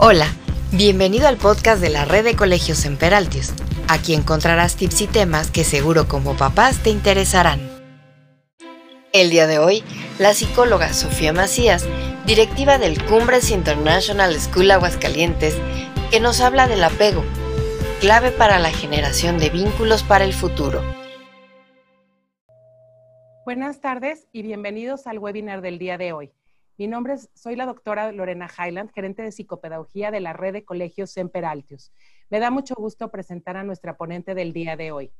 Hola, bienvenido al podcast de la red de colegios en Peraltius. Aquí encontrarás tips y temas que seguro como papás te interesarán. El día de hoy, la psicóloga Sofía Macías, directiva del Cumbres International School Aguascalientes, que nos habla del apego, clave para la generación de vínculos para el futuro. Buenas tardes y bienvenidos al webinar del día de hoy. Mi nombre es, soy la doctora Lorena Highland, gerente de psicopedagogía de la red de colegios Semper Altius. Me da mucho gusto presentar a nuestra ponente del día de hoy.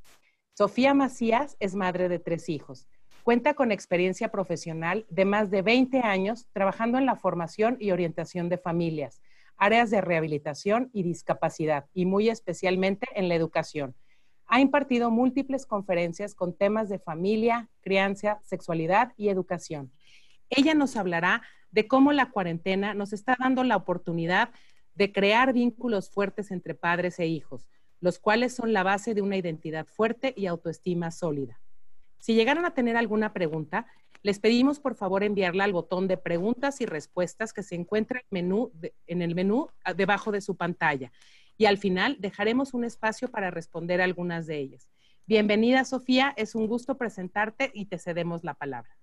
Sofía Macías es madre de tres hijos. Cuenta con experiencia profesional de más de 20 años trabajando en la formación y orientación de familias, áreas de rehabilitación y discapacidad, y muy especialmente en la educación. Ha impartido múltiples conferencias con temas de familia, crianza, sexualidad y educación. Ella nos hablará de cómo la cuarentena nos está dando la oportunidad de crear vínculos fuertes entre padres e hijos, los cuales son la base de una identidad fuerte y autoestima sólida. Si llegaran a tener alguna pregunta, les pedimos por favor enviarla al botón de preguntas y respuestas que se encuentra en el menú debajo de su pantalla. Y al final dejaremos un espacio para responder algunas de ellas. Bienvenida, Sofía. Es un gusto presentarte y te cedemos la palabra.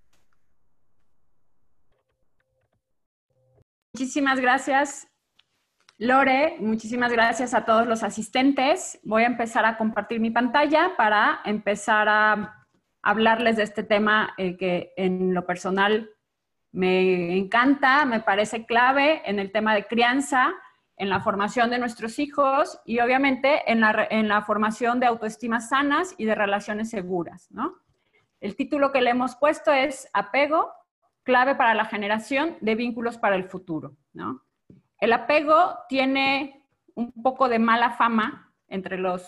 Muchísimas gracias, Lore. Muchísimas gracias a todos los asistentes. Voy a empezar a compartir mi pantalla para empezar a hablarles de este tema eh, que en lo personal me encanta, me parece clave en el tema de crianza, en la formación de nuestros hijos y obviamente en la, en la formación de autoestima sanas y de relaciones seguras. ¿no? El título que le hemos puesto es Apego, clave para la generación de vínculos para el futuro. ¿no? El apego tiene un poco de mala fama entre los,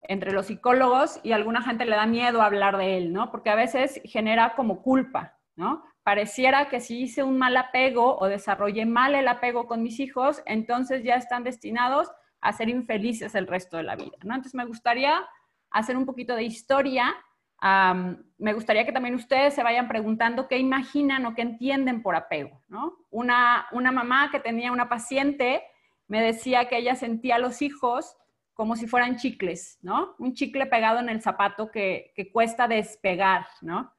entre los psicólogos y alguna gente le da miedo hablar de él, ¿no? porque a veces genera como culpa. ¿no? Pareciera que si hice un mal apego o desarrollé mal el apego con mis hijos, entonces ya están destinados a ser infelices el resto de la vida. ¿no? Entonces me gustaría hacer un poquito de historia me gustaría que también ustedes se vayan preguntando qué imaginan o qué entienden por apego. ¿no? Una, una mamá que tenía una paciente me decía que ella sentía a los hijos como si fueran chicles, ¿no? Un chicle pegado en el zapato que, que cuesta despegar, ¿no?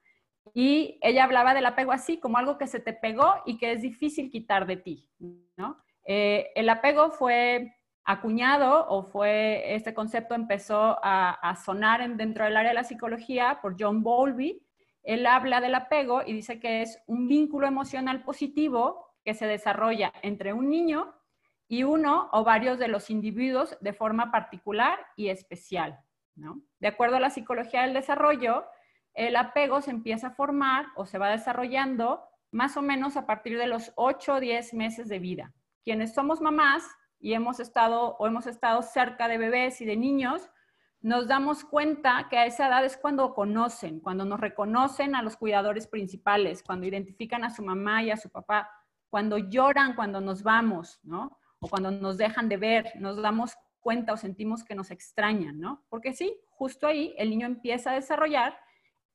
Y ella hablaba del apego así, como algo que se te pegó y que es difícil quitar de ti, ¿no? Eh, el apego fue acuñado o fue, este concepto empezó a, sonar en, dentro del área de la psicología por John Bowlby. Él habla del apego y dice que es un vínculo emocional positivo que se desarrolla entre un niño y uno o varios de los individuos de forma particular y especial. De acuerdo a la psicología del desarrollo, el apego se empieza a formar o se va desarrollando más o menos a partir de los 8 o 10 meses de vida. Quienes somos mamás y hemos estado o hemos estado cerca de bebés y de niños, nos damos cuenta que a esa edad es cuando conocen, cuando nos reconocen a los cuidadores principales, cuando identifican a su mamá y a su papá, cuando lloran cuando nos vamos, ¿no? O cuando nos dejan de ver, nos damos cuenta o sentimos que nos extrañan, ¿no? Porque sí, justo ahí el niño empieza a desarrollar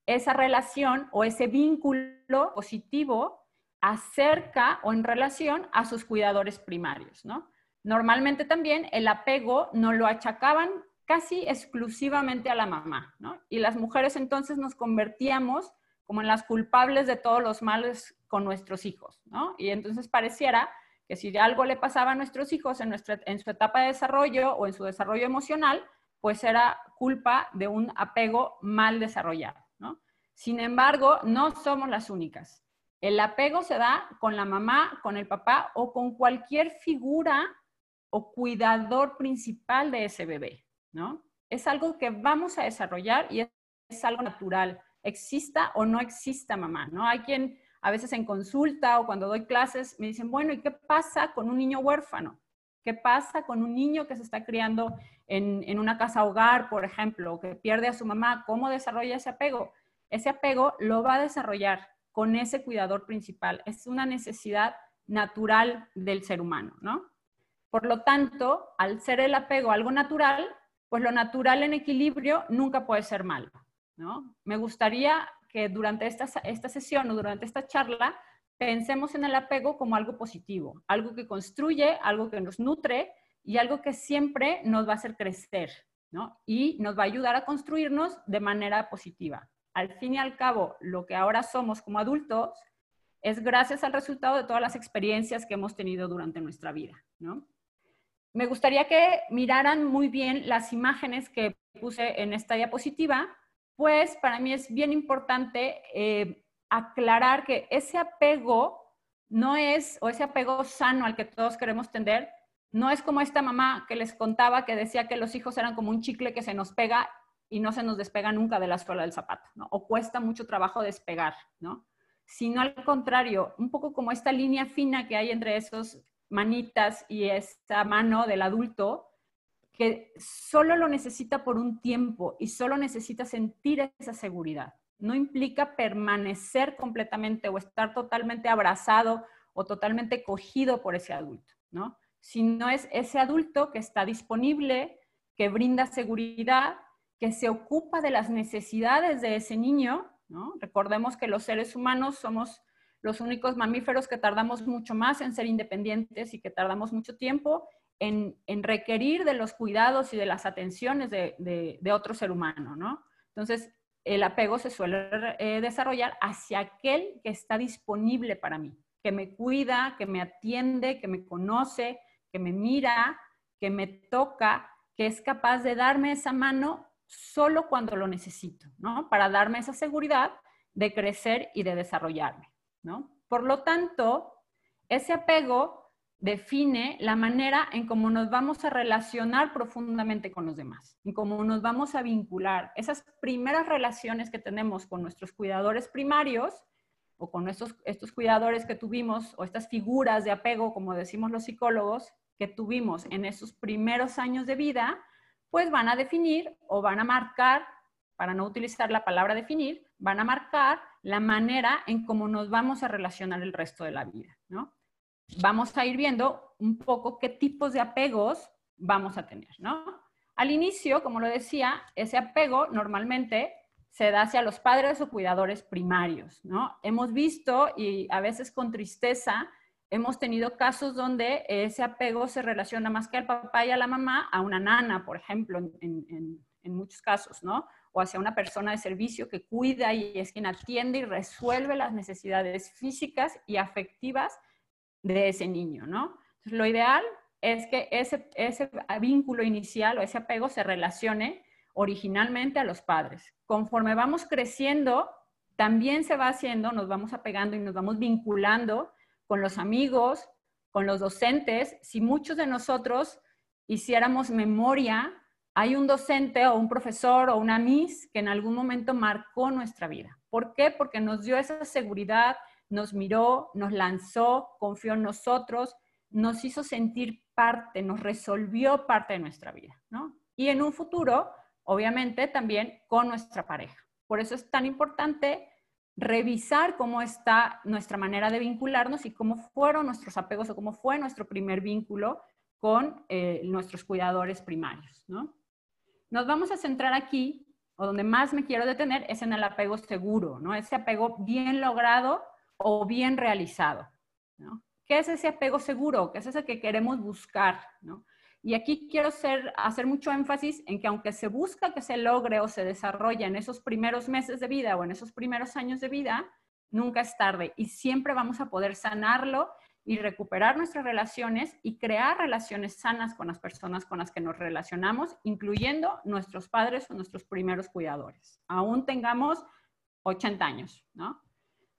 esa relación o ese vínculo positivo acerca o en relación a sus cuidadores primarios, ¿no? Normalmente también el apego no lo achacaban casi exclusivamente a la mamá, ¿no? Y las mujeres entonces nos convertíamos como en las culpables de todos los males con nuestros hijos, ¿no? Y entonces pareciera que si algo le pasaba a nuestros hijos en, nuestra, en su etapa de desarrollo o en su desarrollo emocional, pues era culpa de un apego mal desarrollado, ¿no? Sin embargo, no somos las únicas. El apego se da con la mamá, con el papá o con cualquier figura o cuidador principal de ese bebé, ¿no? Es algo que vamos a desarrollar y es, algo natural, exista o no exista mamá, ¿no? Hay quien a veces en consulta o cuando doy clases me dicen, bueno, ¿y qué pasa con un niño huérfano? ¿Qué pasa con un niño que se está criando en, en una casa hogar, por ejemplo, o que pierde a su mamá? ¿Cómo desarrolla ese apego? Ese apego lo va a desarrollar con ese cuidador principal. Es una necesidad natural del ser humano, ¿no? Por lo tanto, al ser el apego algo natural, pues lo natural en equilibrio nunca puede ser malo. ¿no? Me gustaría que durante esta, esta sesión o durante esta charla pensemos en el apego como algo positivo, algo que construye, algo que nos nutre y algo que siempre nos va a hacer crecer, ¿no? Y nos va a ayudar a construirnos de manera positiva. Al fin y al cabo, lo que ahora somos como adultos es gracias al resultado de todas las experiencias que hemos tenido durante nuestra vida, ¿no? Me gustaría que miraran muy bien las imágenes que puse en esta diapositiva, pues para mí es bien importante eh, aclarar que ese apego no es, o ese apego sano al que todos queremos tender, no es como esta mamá que les contaba que decía que los hijos eran como un chicle que se nos pega y no se nos despega nunca de la suela del zapato, ¿no? O cuesta mucho trabajo despegar, ¿no? Sino al contrario, un poco como esta línea fina que hay entre esos manitas y esta mano del adulto, que solo lo necesita por un tiempo y solo necesita sentir esa seguridad. No implica permanecer completamente o estar totalmente abrazado o totalmente cogido por ese adulto, ¿no? Sino es ese adulto que está disponible, que brinda seguridad, que se ocupa de las necesidades de ese niño, ¿no? Recordemos que los seres humanos somos los únicos mamíferos que tardamos mucho más en ser independientes y que tardamos mucho tiempo en, requerir de los cuidados y de las atenciones de, otro ser humano, ¿no? Entonces, el apego se suele eh, desarrollar hacia aquel que está disponible para mí, que me cuida, que me atiende, que me conoce, que me mira, que me toca, que es capaz de darme esa mano solo cuando lo necesito, ¿no? Para darme esa seguridad de crecer y de desarrollarme. Por lo tanto, ese apego define la manera en cómo nos vamos a relacionar profundamente con los demás, en cómo nos vamos a vincular. Esas primeras relaciones que tenemos con nuestros cuidadores primarios o con estos, estos cuidadores que tuvimos o estas figuras de apego, como decimos los psicólogos, que tuvimos en esos primeros años de vida, pues van a definir o van a marcar, para no utilizar la palabra definir, van a marcar la manera en cómo nos vamos a relacionar el resto de la vida, ¿no? Vamos a ir viendo un poco qué tipos de apegos vamos a tener, ¿no? Al inicio, como lo decía, ese apego normalmente se da hacia los padres o cuidadores primarios, ¿no? Hemos visto y a veces con tristeza hemos tenido casos donde ese apego se relaciona más que al papá y a la mamá, a una nana, por ejemplo, en, en muchos casos, ¿no? O hacia una persona de servicio que cuida y es quien atiende y resuelve las necesidades físicas y afectivas de ese niño, ¿no? Entonces, lo ideal es que ese, ese vínculo inicial o ese apego se relacione originalmente a los padres. Conforme vamos creciendo, también se va haciendo, nos vamos apegando y nos vamos vinculando con los amigos, con los docentes. Si muchos de nosotros hiciéramos memoria hay un docente o un profesor o una Miss que en algún momento marcó nuestra vida. ¿Por qué? Porque nos dio esa seguridad, nos miró, nos lanzó, confió en nosotros, nos hizo sentir parte, nos resolvió parte de nuestra vida, ¿no? Y en un futuro, obviamente, también con nuestra pareja. Por eso es tan importante revisar cómo está nuestra manera de vincularnos y cómo fueron nuestros apegos o cómo fue nuestro primer vínculo con eh, nuestros cuidadores primarios, ¿no? Nos vamos a centrar aquí, o donde más me quiero detener, es en el apego seguro, ¿no? Ese apego bien logrado o bien realizado, ¿no? ¿Qué es ese apego seguro? ¿Qué es ese que queremos buscar. Y aquí quiero hacer mucho énfasis en que aunque se busca que se logre o se desarrolle en esos primeros meses de vida o en esos primeros años de vida, nunca es tarde y siempre vamos a poder sanarlo y recuperar nuestras relaciones y crear relaciones sanas con las personas con las que nos relacionamos, incluyendo nuestros padres o nuestros primeros cuidadores. Aún tengamos 80 años, ¿no?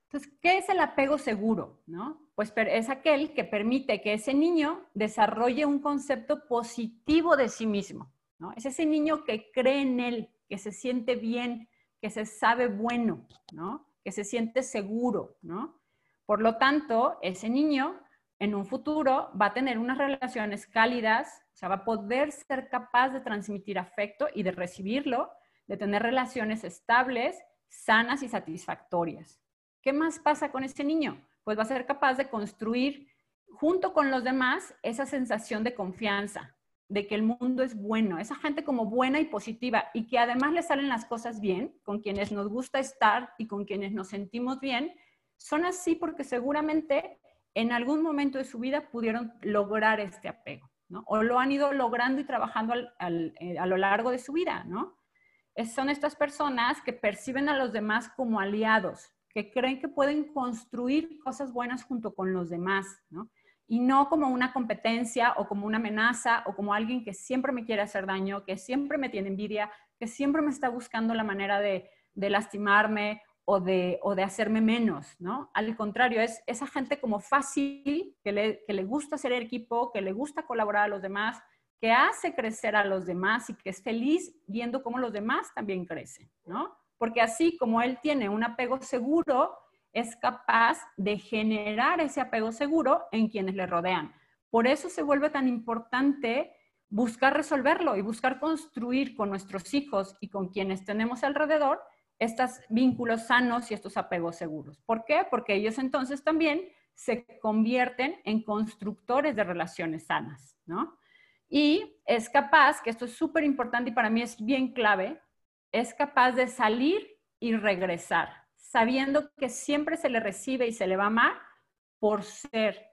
Entonces, ¿qué es el apego seguro? ¿no? Pues es aquel que permite que ese niño desarrolle un concepto positivo de sí mismo. ¿no? Es ese niño que cree en él, que se siente bien, que se sabe bueno, ¿no? que se siente seguro. ¿no? Por lo tanto, ese niño en un futuro va a tener unas relaciones cálidas, o sea, va a poder ser capaz de transmitir afecto y de recibirlo, de tener relaciones estables, sanas y satisfactorias. ¿Qué más pasa con ese niño? Pues va a ser capaz de construir junto con los demás esa sensación de confianza, de que el mundo es bueno, esa gente como buena y positiva y que además le salen las cosas bien, con quienes nos gusta estar y con quienes nos sentimos bien, son así porque seguramente en algún momento de su vida pudieron lograr este apego, ¿no? O lo han ido logrando y trabajando eh, a lo largo de su vida, ¿no? son estas personas que perciben a los demás como aliados, que creen que pueden construir cosas buenas junto con los demás, ¿no? Y no como una competencia o como una amenaza o como alguien que siempre me quiere hacer daño, que siempre me tiene envidia, que siempre me está buscando la manera de, de lastimarme o de, o de hacerme menos, ¿no? Al contrario, es esa gente como fácil, que le, que le gusta ser equipo, que le gusta colaborar a los demás, que hace crecer a los demás y que es feliz viendo cómo los demás también crecen, ¿no? Porque así como él tiene un apego seguro, es capaz de generar ese apego seguro en quienes le rodean. Por eso se vuelve tan importante buscar resolverlo y buscar construir con nuestros hijos y con quienes tenemos alrededor estos vínculos sanos y estos apegos seguros. ¿Por qué? Porque ellos entonces también se convierten en constructores de relaciones sanas, ¿no? Y es capaz, que esto es súper importante y para mí es bien clave, es capaz de salir y regresar, sabiendo que siempre se le recibe y se le va a amar por ser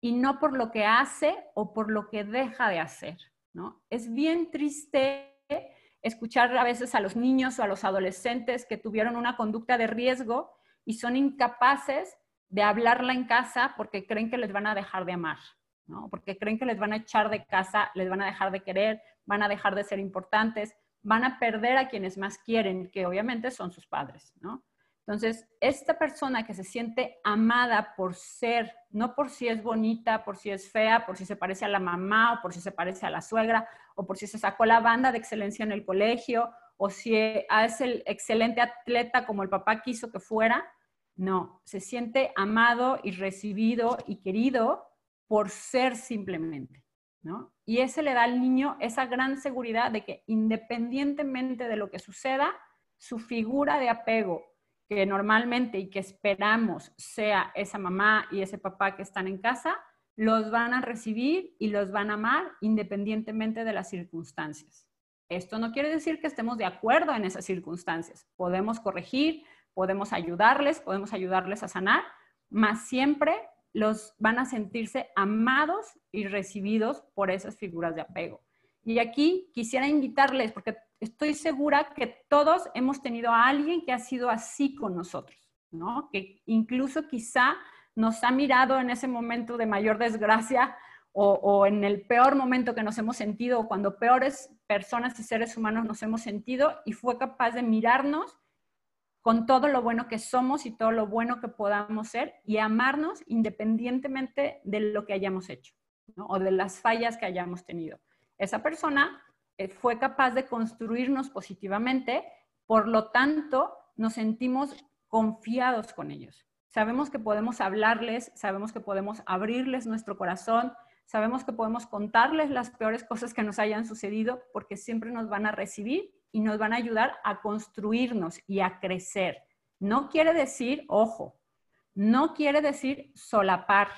y no por lo que hace o por lo que deja de hacer, ¿no? Es bien triste escuchar a veces a los niños o a los adolescentes que tuvieron una conducta de riesgo y son incapaces de hablarla en casa porque creen que les van a dejar de amar, ¿no? Porque creen que les van a echar de casa, les van a dejar de querer, van a dejar de ser importantes, van a perder a quienes más quieren, que obviamente son sus padres, ¿no? Entonces, esta persona que se siente amada por ser, no por si es bonita, por si es fea, por si se parece a la mamá o por si se parece a la suegra o por si se sacó la banda de excelencia en el colegio o si es el excelente atleta como el papá quiso que fuera, no, se siente amado y recibido y querido por ser simplemente, ¿no? Y ese le da al niño esa gran seguridad de que independientemente de lo que suceda, su figura de apego que normalmente y que esperamos sea esa mamá y ese papá que están en casa, los van a recibir y los van a amar independientemente de las circunstancias. Esto no quiere decir que estemos de acuerdo en esas circunstancias. Podemos corregir, podemos ayudarles, podemos ayudarles a sanar, mas siempre los van a sentirse amados y recibidos por esas figuras de apego. Y aquí quisiera invitarles, porque estoy segura que todos hemos tenido a alguien que ha sido así con nosotros, ¿no? Que incluso quizá nos ha mirado en ese momento de mayor desgracia o, en el peor momento que nos hemos sentido, o cuando peores personas y seres humanos nos hemos sentido y fue capaz de mirarnos con todo lo bueno que somos y todo lo bueno que podamos ser y amarnos independientemente de lo que hayamos hecho o de las fallas que hayamos tenido. Esa persona fue capaz de construirnos positivamente, por lo tanto, nos sentimos confiados con ellos. Sabemos que podemos hablarles, sabemos que podemos abrirles nuestro corazón, sabemos que podemos contarles las peores cosas que nos hayan sucedido porque siempre nos van a recibir y nos van a ayudar a construirnos y a crecer. No quiere decir, ojo, no quiere decir solapar,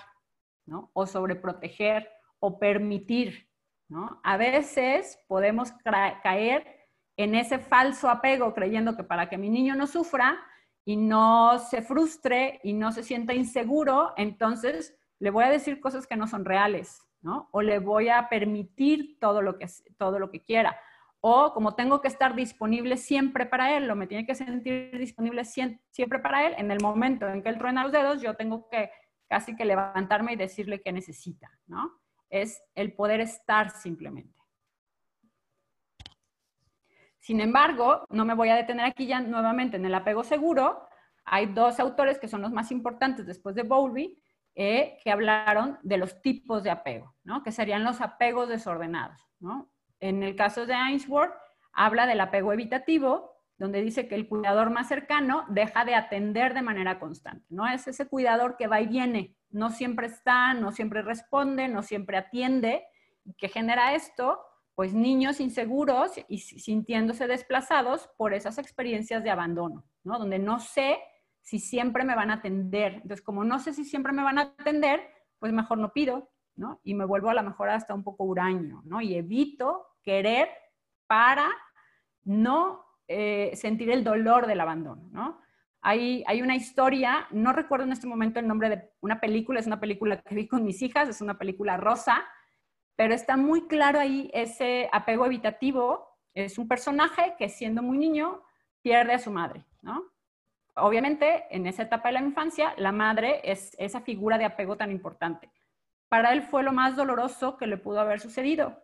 ¿no? O sobreproteger o permitir. A veces podemos caer en ese falso apego creyendo que para que mi niño no sufra y no se frustre y no se sienta inseguro, entonces le voy a decir cosas que no son reales, ¿no? O le voy a permitir todo lo que, todo lo que quiera. O como tengo que estar disponible siempre para él, o me tiene que sentir disponible siempre para él, en el momento en que él truena los dedos, yo tengo que casi que levantarme y decirle qué necesita, ¿no? Es el poder estar simplemente. Sin embargo, no me voy a detener aquí ya nuevamente en el apego seguro. Hay dos autores que son los más importantes después de Bowlby eh, que hablaron de los tipos de apego, ¿no? que serían los apegos desordenados. ¿no? En el caso de Ainsworth, habla del apego evitativo, donde dice que el cuidador más cercano deja de atender de manera constante, ¿no? Es ese cuidador que va y viene, no siempre está, no siempre responde, no siempre atiende, que genera esto, pues niños inseguros y sintiéndose desplazados por esas experiencias de abandono, ¿no? Donde no sé si siempre me van a atender. Entonces, como no sé si siempre me van a atender, pues mejor no pido, ¿no? Y me vuelvo a la mejor hasta un poco huraño, ¿no? Y evito querer para no eh, sentir el dolor del abandono, ¿no? Hay, hay una historia, no recuerdo en este momento el nombre de una película, es una película que vi con mis hijas, es una película rosa, pero está muy claro ahí ese apego evitativo. Es un personaje que siendo muy niño pierde a su madre, ¿no? Obviamente, en esa etapa de la infancia, la madre es esa figura de apego tan importante. Para él fue lo más doloroso que le pudo haber sucedido.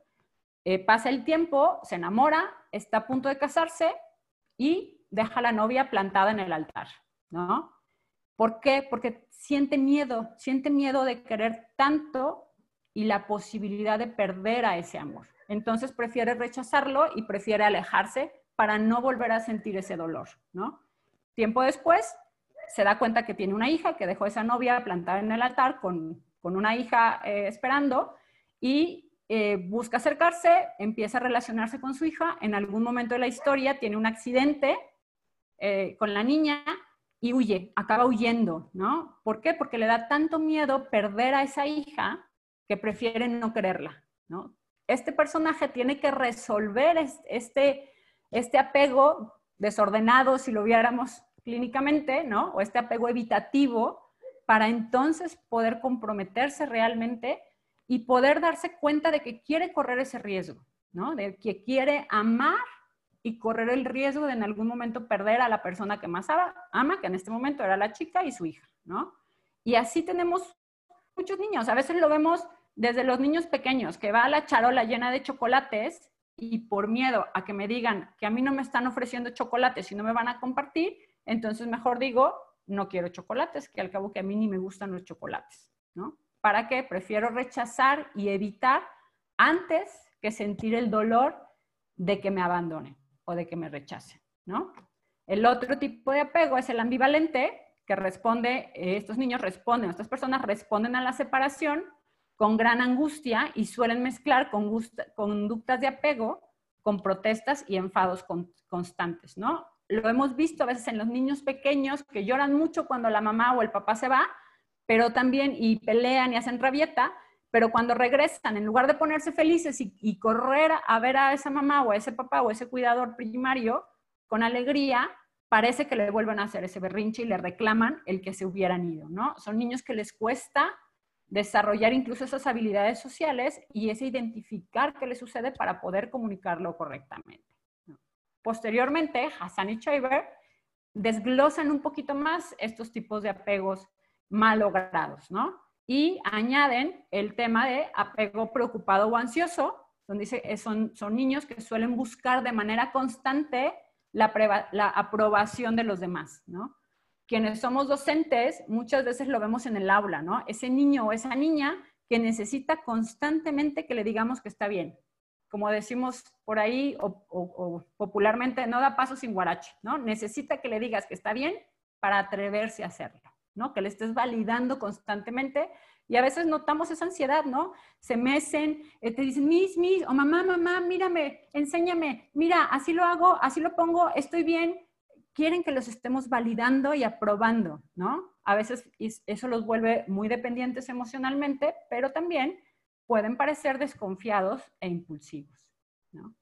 Eh, pasa el tiempo, se enamora, está a punto de casarse y deja a la novia plantada en el altar, ¿no? ¿Por qué? Porque siente miedo, siente miedo de querer tanto y la posibilidad de perder a ese amor. Entonces prefiere rechazarlo y prefiere alejarse para no volver a sentir ese dolor, ¿no? Tiempo después se da cuenta que tiene una hija, que dejó esa novia plantada en el altar con, una hija eh, esperando y eh, busca acercarse, empieza a relacionarse con su hija, en algún momento de la historia tiene un accidente eh, con la niña y huye, acaba huyendo, ¿no? ¿Por qué? Porque le da tanto miedo perder a esa hija que prefiere no quererla, ¿no? Este personaje tiene que resolver este, este apego desordenado, si lo viéramos clínicamente, ¿no? O este apego evitativo, para entonces poder comprometerse realmente y poder darse cuenta de que quiere correr ese riesgo, ¿no? De que quiere amar y correr el riesgo de en algún momento perder a la persona que más ama, que en este momento era la chica y su hija, ¿no? Y así tenemos muchos niños. A veces lo vemos desde los niños pequeños, que va a la charola llena de chocolates y por miedo a que me digan que a mí no me están ofreciendo chocolates y no me van a compartir, entonces mejor digo, no quiero chocolates, que al cabo que a mí ni me gustan los chocolates, ¿no? ¿Para qué? Prefiero rechazar y evitar antes que sentir el dolor de que me abandone o de que me rechace, ¿no? El otro tipo de apego es el ambivalente, que responde, eh, estos niños responden, estas personas responden a la separación con gran angustia y suelen mezclar conductas de apego con protestas y enfados constantes, ¿no? Lo hemos visto a veces en los niños pequeños que lloran mucho cuando la mamá o el papá se va, pero también y pelean y hacen rabieta, pero cuando regresan, en lugar de ponerse felices y, correr a ver a esa mamá o a ese papá o ese cuidador primario con alegría, parece que le vuelven a hacer ese berrinche y le reclaman el que se hubieran ido, ¿no? Son niños que les cuesta desarrollar incluso esas habilidades sociales y ese identificar qué le sucede para poder comunicarlo correctamente. Posteriormente, Hassan y Chaver desglosan un poquito más estos tipos de apegos malogrados, ¿no? Y añaden el tema de apego preocupado o ansioso, donde dice que son, son niños que suelen buscar de manera constante la, la aprobación de los demás, ¿no? quienes somos docentes, muchas veces lo vemos en el aula, ¿no? Ese niño o esa niña que necesita constantemente que le digamos que está bien. Como decimos por ahí, o, popularmente, no da paso sin guarache, ¿no? Necesita que le digas que está bien para atreverse a hacerlo, ¿no? Que le estés validando constantemente. Y a veces notamos esa ansiedad, ¿no? Se mecen, eh, te dicen, mis, mis, o mamá, mamá, mírame, enséñame, mira, así lo hago, así lo pongo, estoy bien, quieren que los estemos validando y aprobando, ¿no? A veces eso los vuelve muy dependientes emocionalmente, pero también pueden parecer desconfiados e impulsivos, ¿no?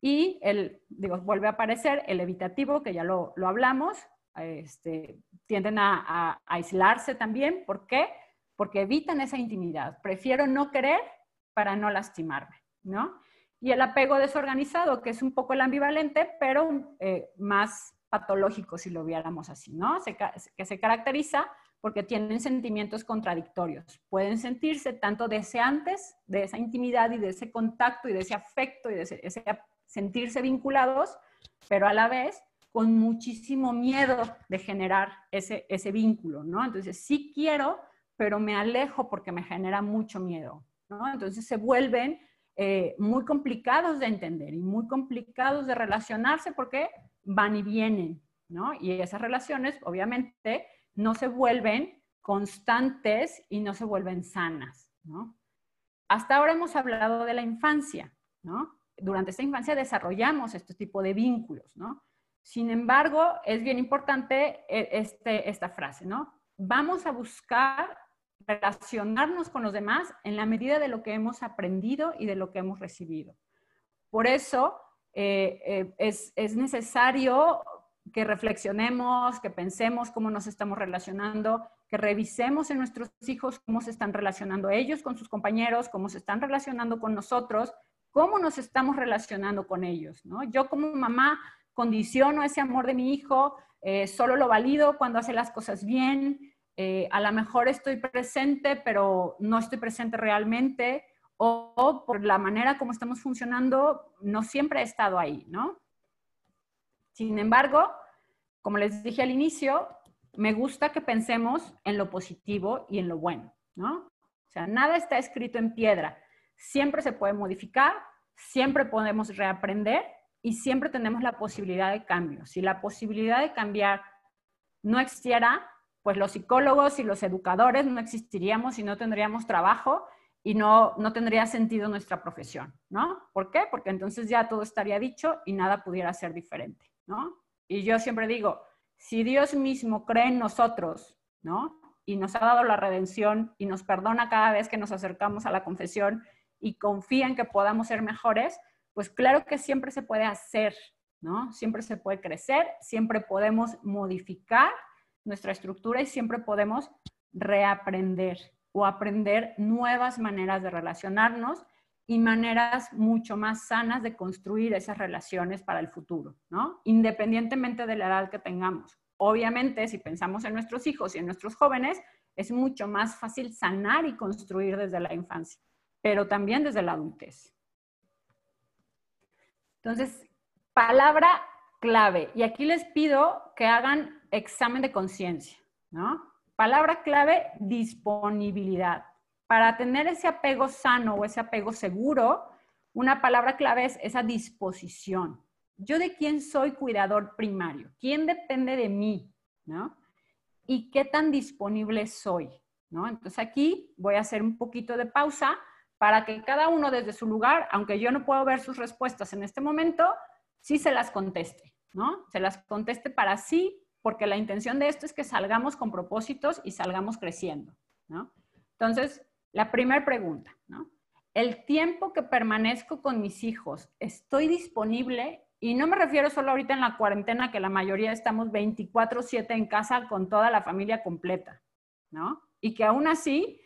Y el, digo, vuelve a aparecer el evitativo, que ya lo, hablamos, este, tienden a, a, aislarse también. ¿Por qué? Porque evitan esa intimidad. Prefiero no querer para no lastimarme, ¿no? Y el apego desorganizado, que es un poco el ambivalente, pero eh, más patológico, si lo viéramos así, ¿no? que se caracteriza porque tienen sentimientos contradictorios. Pueden sentirse tanto deseantes de esa intimidad y de ese contacto y de ese afecto y de ese, sentirse vinculados, pero a la vez con muchísimo miedo de generar ese, ese vínculo, ¿no? Entonces, sí quiero, pero me alejo porque me genera mucho miedo, ¿no? Entonces se vuelven eh, muy complicados de entender y muy complicados de relacionarse porque van y vienen, ¿no? Y esas relaciones, obviamente, no se vuelven constantes y no se vuelven sanas, ¿no? Hasta ahora hemos hablado de la infancia, ¿no? Durante esta infancia desarrollamos este tipo de vínculos, ¿no? Sin embargo, es bien importante eh, este, esta frase, ¿no? Vamos a buscar relacionarnos con los demás en la medida de lo que hemos aprendido y de lo que hemos recibido. Por eso, eh, eh, es, necesario que reflexionemos, que pensemos cómo nos estamos relacionando, que revisemos en nuestros hijos cómo se están relacionando ellos con sus compañeros, cómo se están relacionando con nosotros, cómo nos estamos relacionando con ellos. ¿no? Yo como mamá condiciono ese amor de mi hijo, eh, solo lo valido cuando hace las cosas bien, eh, a lo mejor estoy presente, pero no estoy presente realmente, o, o, por la manera como estamos funcionando, no siempre he estado ahí, ¿no? Sin embargo, como les dije al inicio, me gusta que pensemos en lo positivo y en lo bueno, ¿no? O sea, nada está escrito en piedra. Siempre se puede modificar, siempre podemos reaprender y siempre tenemos la posibilidad de cambio. Si la posibilidad de cambiar no existiera, pues los psicólogos y los educadores no existiríamos y no tendríamos trabajo y no, no tendría sentido nuestra profesión, ¿no? ¿Por qué? Porque entonces ya todo estaría dicho y nada pudiera ser diferente. ¿no? Y yo siempre digo, si Dios mismo cree en nosotros, ¿no? Y nos ha dado la redención y nos perdona cada vez que nos acercamos a la confesión y confía en que podamos ser mejores, pues claro que siempre se puede hacer, ¿no? Siempre se puede crecer, siempre podemos modificar nuestra estructura y siempre podemos reaprender o aprender nuevas maneras de relacionarnos y maneras mucho más sanas de construir esas relaciones para el futuro, ¿no? Independientemente de la edad que tengamos. Obviamente, si pensamos en nuestros hijos y en nuestros jóvenes, es mucho más fácil sanar y construir desde la infancia, pero también desde la adultez. Entonces, palabra clave. Y aquí les pido que hagan examen de conciencia, ¿no? Palabra clave, disponibilidad. Para tener ese apego sano o ese apego seguro, una palabra clave es esa disposición. Yo de quién soy cuidador primario, quién depende de mí, ¿no? Y qué tan disponible soy, ¿no? Entonces aquí voy a hacer un poquito de pausa para que cada uno desde su lugar, aunque yo no puedo ver sus respuestas en este momento, sí se las conteste, ¿no? Se las conteste para sí, porque la intención de esto es que salgamos con propósitos y salgamos creciendo, ¿no? Entonces, la primera pregunta, ¿no? El tiempo que permanezco con mis hijos, ¿estoy disponible? Y no me refiero solo ahorita en la cuarentena, que la mayoría estamos 24/7 en casa con toda la familia completa, ¿no? Y que aún así,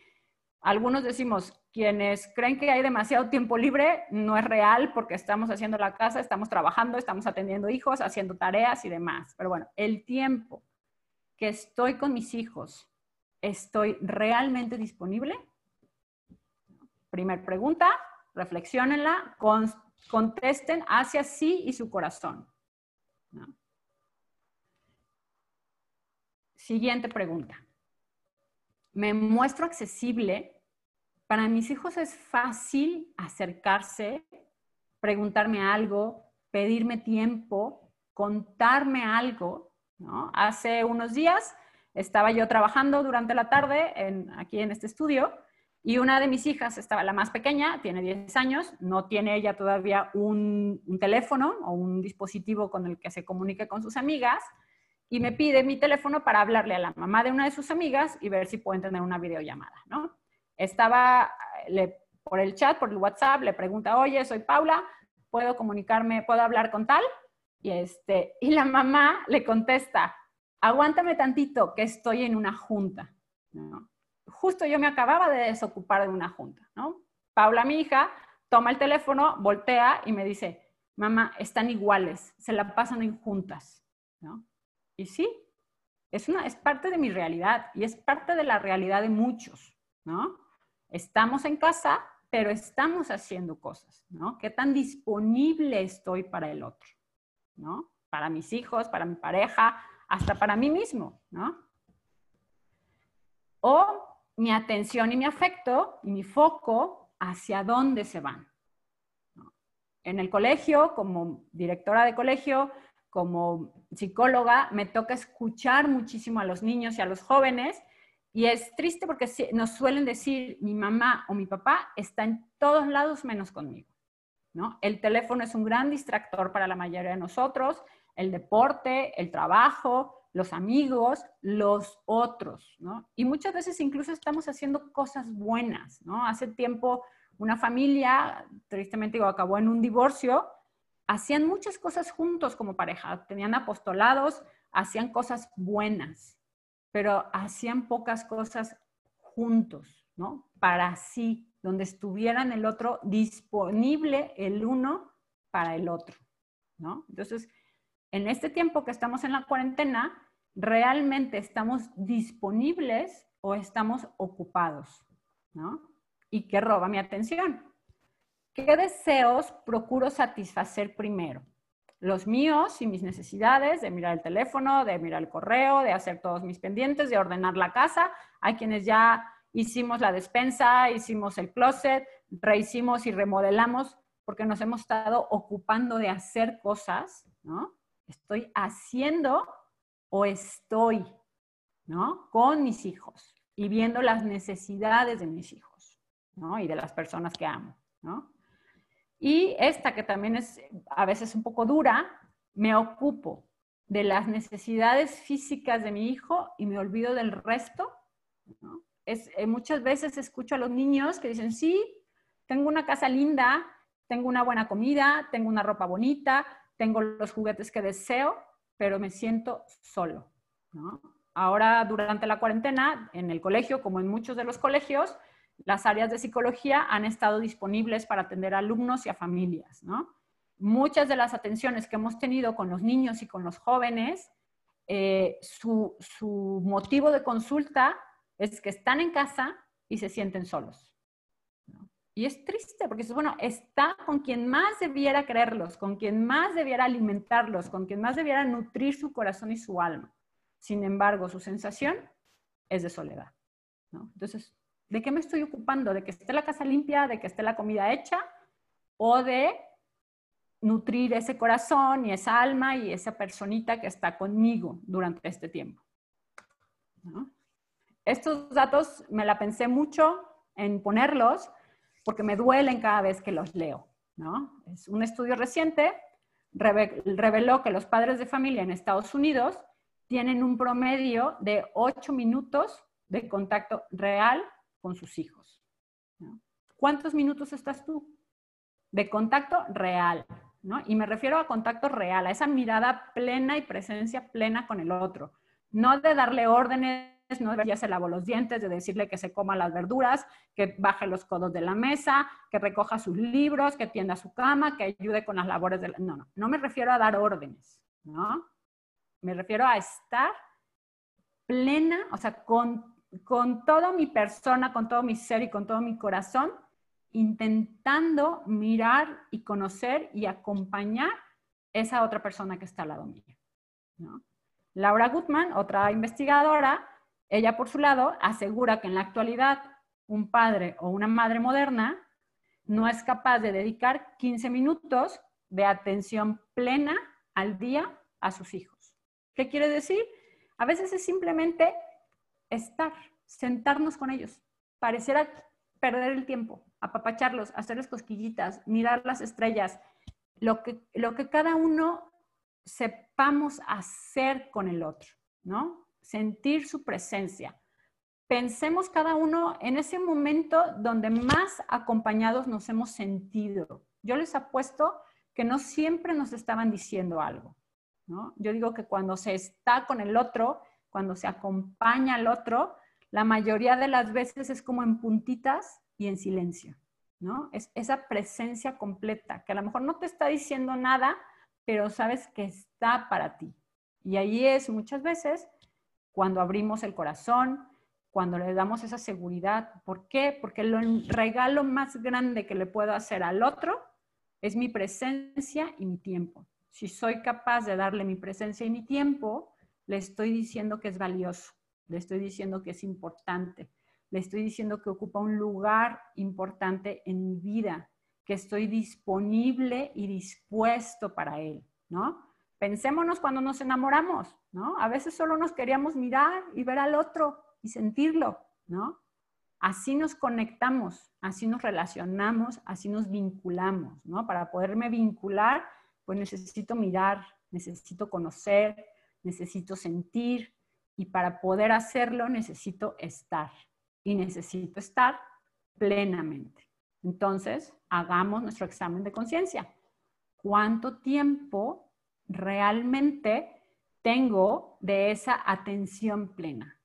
algunos decimos, quienes creen que hay demasiado tiempo libre, no es real porque estamos haciendo la casa, estamos trabajando, estamos atendiendo hijos, haciendo tareas y demás. Pero bueno, el tiempo que estoy con mis hijos, ¿estoy realmente disponible? Primer pregunta, reflexionenla, contesten hacia sí y su corazón. Siguiente pregunta. ¿Me muestro accesible? Para mis hijos es fácil acercarse, preguntarme algo, pedirme tiempo, contarme algo. Hace unos días estaba yo trabajando durante la tarde aquí en este estudio y una de mis hijas, estaba la más pequeña, tiene 10 años, no tiene ella todavía un, teléfono o un dispositivo con el que se comunique con sus amigas, y me pide mi teléfono para hablarle a la mamá de una de sus amigas y ver si pueden tener una videollamada, ¿no? Estaba le, por el chat, por el WhatsApp, le pregunta, oye, soy Paula, ¿puedo comunicarme, puedo hablar con tal? Y, este, y la mamá le contesta, aguántame tantito, que estoy en una junta, justo yo me acababa de desocupar de una junta, ¿no? Paula, mi hija, toma el teléfono, voltea y me dice, mamá, están iguales, se la pasan en juntas, ¿no? Y sí, es, una, es parte de mi realidad y es parte de la realidad de muchos, ¿no? Estamos en casa, pero estamos haciendo cosas, ¿no? ¿Qué tan disponible estoy para el otro, ¿no? Para mis hijos, para mi pareja, hasta para mí mismo, ¿no? O mi atención y mi afecto y mi foco hacia dónde se van. En el colegio, como directora de colegio, como psicóloga, me toca escuchar muchísimo a los niños y a los jóvenes y es triste porque nos suelen decir, mi mamá o mi papá está en todos lados menos conmigo. ¿no? El teléfono es un gran distractor para la mayoría de nosotros, el deporte, el trabajo, los amigos, los otros. Y muchas veces incluso estamos haciendo cosas buenas, ¿no? Hace tiempo una familia, tristemente digo, acabó en un divorcio hacían muchas cosas juntos como pareja, tenían apostolados, hacían cosas buenas, pero hacían pocas cosas juntos, ¿no? Para sí, donde estuvieran el otro disponible el uno para el otro, ¿no? Entonces, en este tiempo que estamos en la cuarentena, realmente estamos disponibles o estamos ocupados, ¿no? ¿Y qué roba mi atención? ¿Qué deseos procuro satisfacer primero? Los míos y mis necesidades de mirar el teléfono, de mirar el correo, de hacer todos mis pendientes, de ordenar la casa. Hay quienes ya hicimos la despensa, hicimos el closet, rehicimos y remodelamos porque nos hemos estado ocupando de hacer cosas, ¿no? Estoy haciendo o estoy, ¿no? Con mis hijos y viendo las necesidades de mis hijos, ¿no? Y de las personas que amo, ¿no? Y esta que también es a veces un poco dura, me ocupo de las necesidades físicas de mi hijo y me olvido del resto. Es, eh, muchas veces escucho a los niños que dicen, sí, tengo una casa linda, tengo una buena comida, tengo una ropa bonita, tengo los juguetes que deseo, pero me siento solo. Ahora, durante la cuarentena, en el colegio, como en muchos de los colegios, las áreas de psicología han estado disponibles para atender a alumnos y a familias, ¿no? Muchas de las atenciones que hemos tenido con los niños y con los jóvenes, eh, su, su motivo de consulta es que están en casa y se sienten solos. Y es triste porque bueno, está con quien más debiera quererlos, con quien más debiera alimentarlos, con quien más debiera nutrir su corazón y su alma. Sin embargo, su sensación es de soledad. ¿no? Entonces, ¿De qué me estoy ocupando? ¿De que esté la casa limpia, de que esté la comida hecha o de nutrir ese corazón y esa alma y esa personita que está conmigo durante este tiempo? Estos datos me la pensé mucho en ponerlos porque me duelen cada vez que los leo. Es un estudio reciente reveló que los padres de familia en Estados Unidos tienen un promedio de 8 minutos de contacto real con sus hijos. ¿Cuántos minutos estás tú? De contacto real, ¿no? Y me refiero a contacto real, a esa mirada plena y presencia plena con el otro. No de darle órdenes, no de ya se lavó los dientes, de decirle que se coma las verduras, que baje los codos de la mesa, que recoja sus libros, que tienda su cama, que ayude con las labores de No, no, no me refiero a dar órdenes, ¿no? Me refiero a estar plena, o sea, con con toda mi persona, con todo mi ser y con todo mi corazón, intentando mirar y conocer y acompañar esa otra persona que está al lado mío. Laura Gutman, otra investigadora, ella por su lado asegura que en la actualidad un padre o una madre moderna no es capaz de dedicar 15 minutos de atención plena al día a sus hijos. ¿Qué quiere decir? A veces es simplemente estar, sentarnos con ellos. Pareciera perder el tiempo, apapacharlos, hacerles cosquillitas, mirar las estrellas, lo que, lo que cada uno sepamos hacer con el otro, ¿no? Sentir su presencia. Pensemos cada uno en ese momento donde más acompañados nos hemos sentido. Yo les apuesto que no siempre nos estaban diciendo algo, ¿no? Yo digo que cuando se está con el otro, cuando se acompaña al otro, la mayoría de las veces es como en puntitas y en silencio, ¿no? Es esa presencia completa, que a lo mejor no te está diciendo nada, pero sabes que está para ti. Y ahí es muchas veces cuando abrimos el corazón, cuando le damos esa seguridad. ¿Por qué? Porque el regalo más grande que le puedo hacer al otro es mi presencia y mi tiempo. Si soy capaz de darle mi presencia y mi tiempo, le estoy diciendo que es valioso, le estoy diciendo que es importante, le estoy diciendo que ocupa un lugar importante en mi vida, que estoy disponible y dispuesto para él, ¿no? Pensémonos cuando nos enamoramos, ¿no? A veces solo nos queríamos mirar y ver al otro y sentirlo, ¿no? Así nos conectamos, así nos relacionamos, así nos vinculamos, ¿no? Para poderme vincular, pues necesito mirar, necesito conocer, necesito sentir y para poder hacerlo necesito estar y necesito estar plenamente. Entonces, hagamos nuestro examen de conciencia. cuánto tiempo realmente tengo de esa atención plena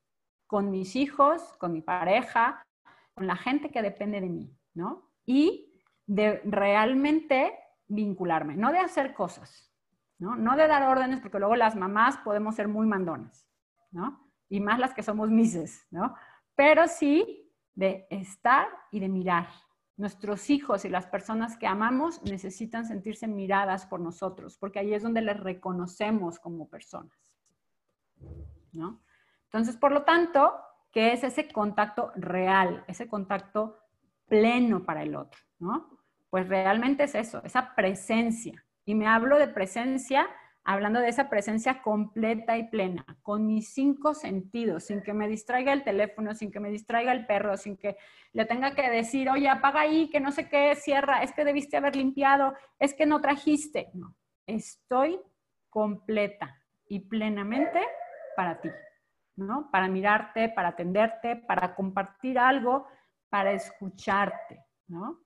con mis hijos, con mi pareja, con la gente que depende de mí, ¿no? Y de realmente vincularme, no de hacer cosas, ¿no? No de dar órdenes, porque luego las mamás podemos ser muy mandonas, ¿no? Y más las que somos mises, ¿no? Pero sí de estar y de mirar. Nuestros hijos y las personas que amamos necesitan sentirse miradas por nosotros, porque ahí es donde les reconocemos como personas, ¿no? Entonces, por lo tanto, ¿qué es ese contacto real, ese contacto pleno para el otro? ¿no? Pues realmente es eso, esa presencia. Y me hablo de presencia hablando de esa presencia completa y plena, con mis cinco sentidos, sin que me distraiga el teléfono, sin que me distraiga el perro, sin que le tenga que decir, oye, apaga ahí, que no sé qué, cierra, es que debiste haber limpiado, es que no trajiste. No, estoy completa y plenamente para ti. ¿no? Para mirarte, para atenderte, para compartir algo, para escucharte, ¿no?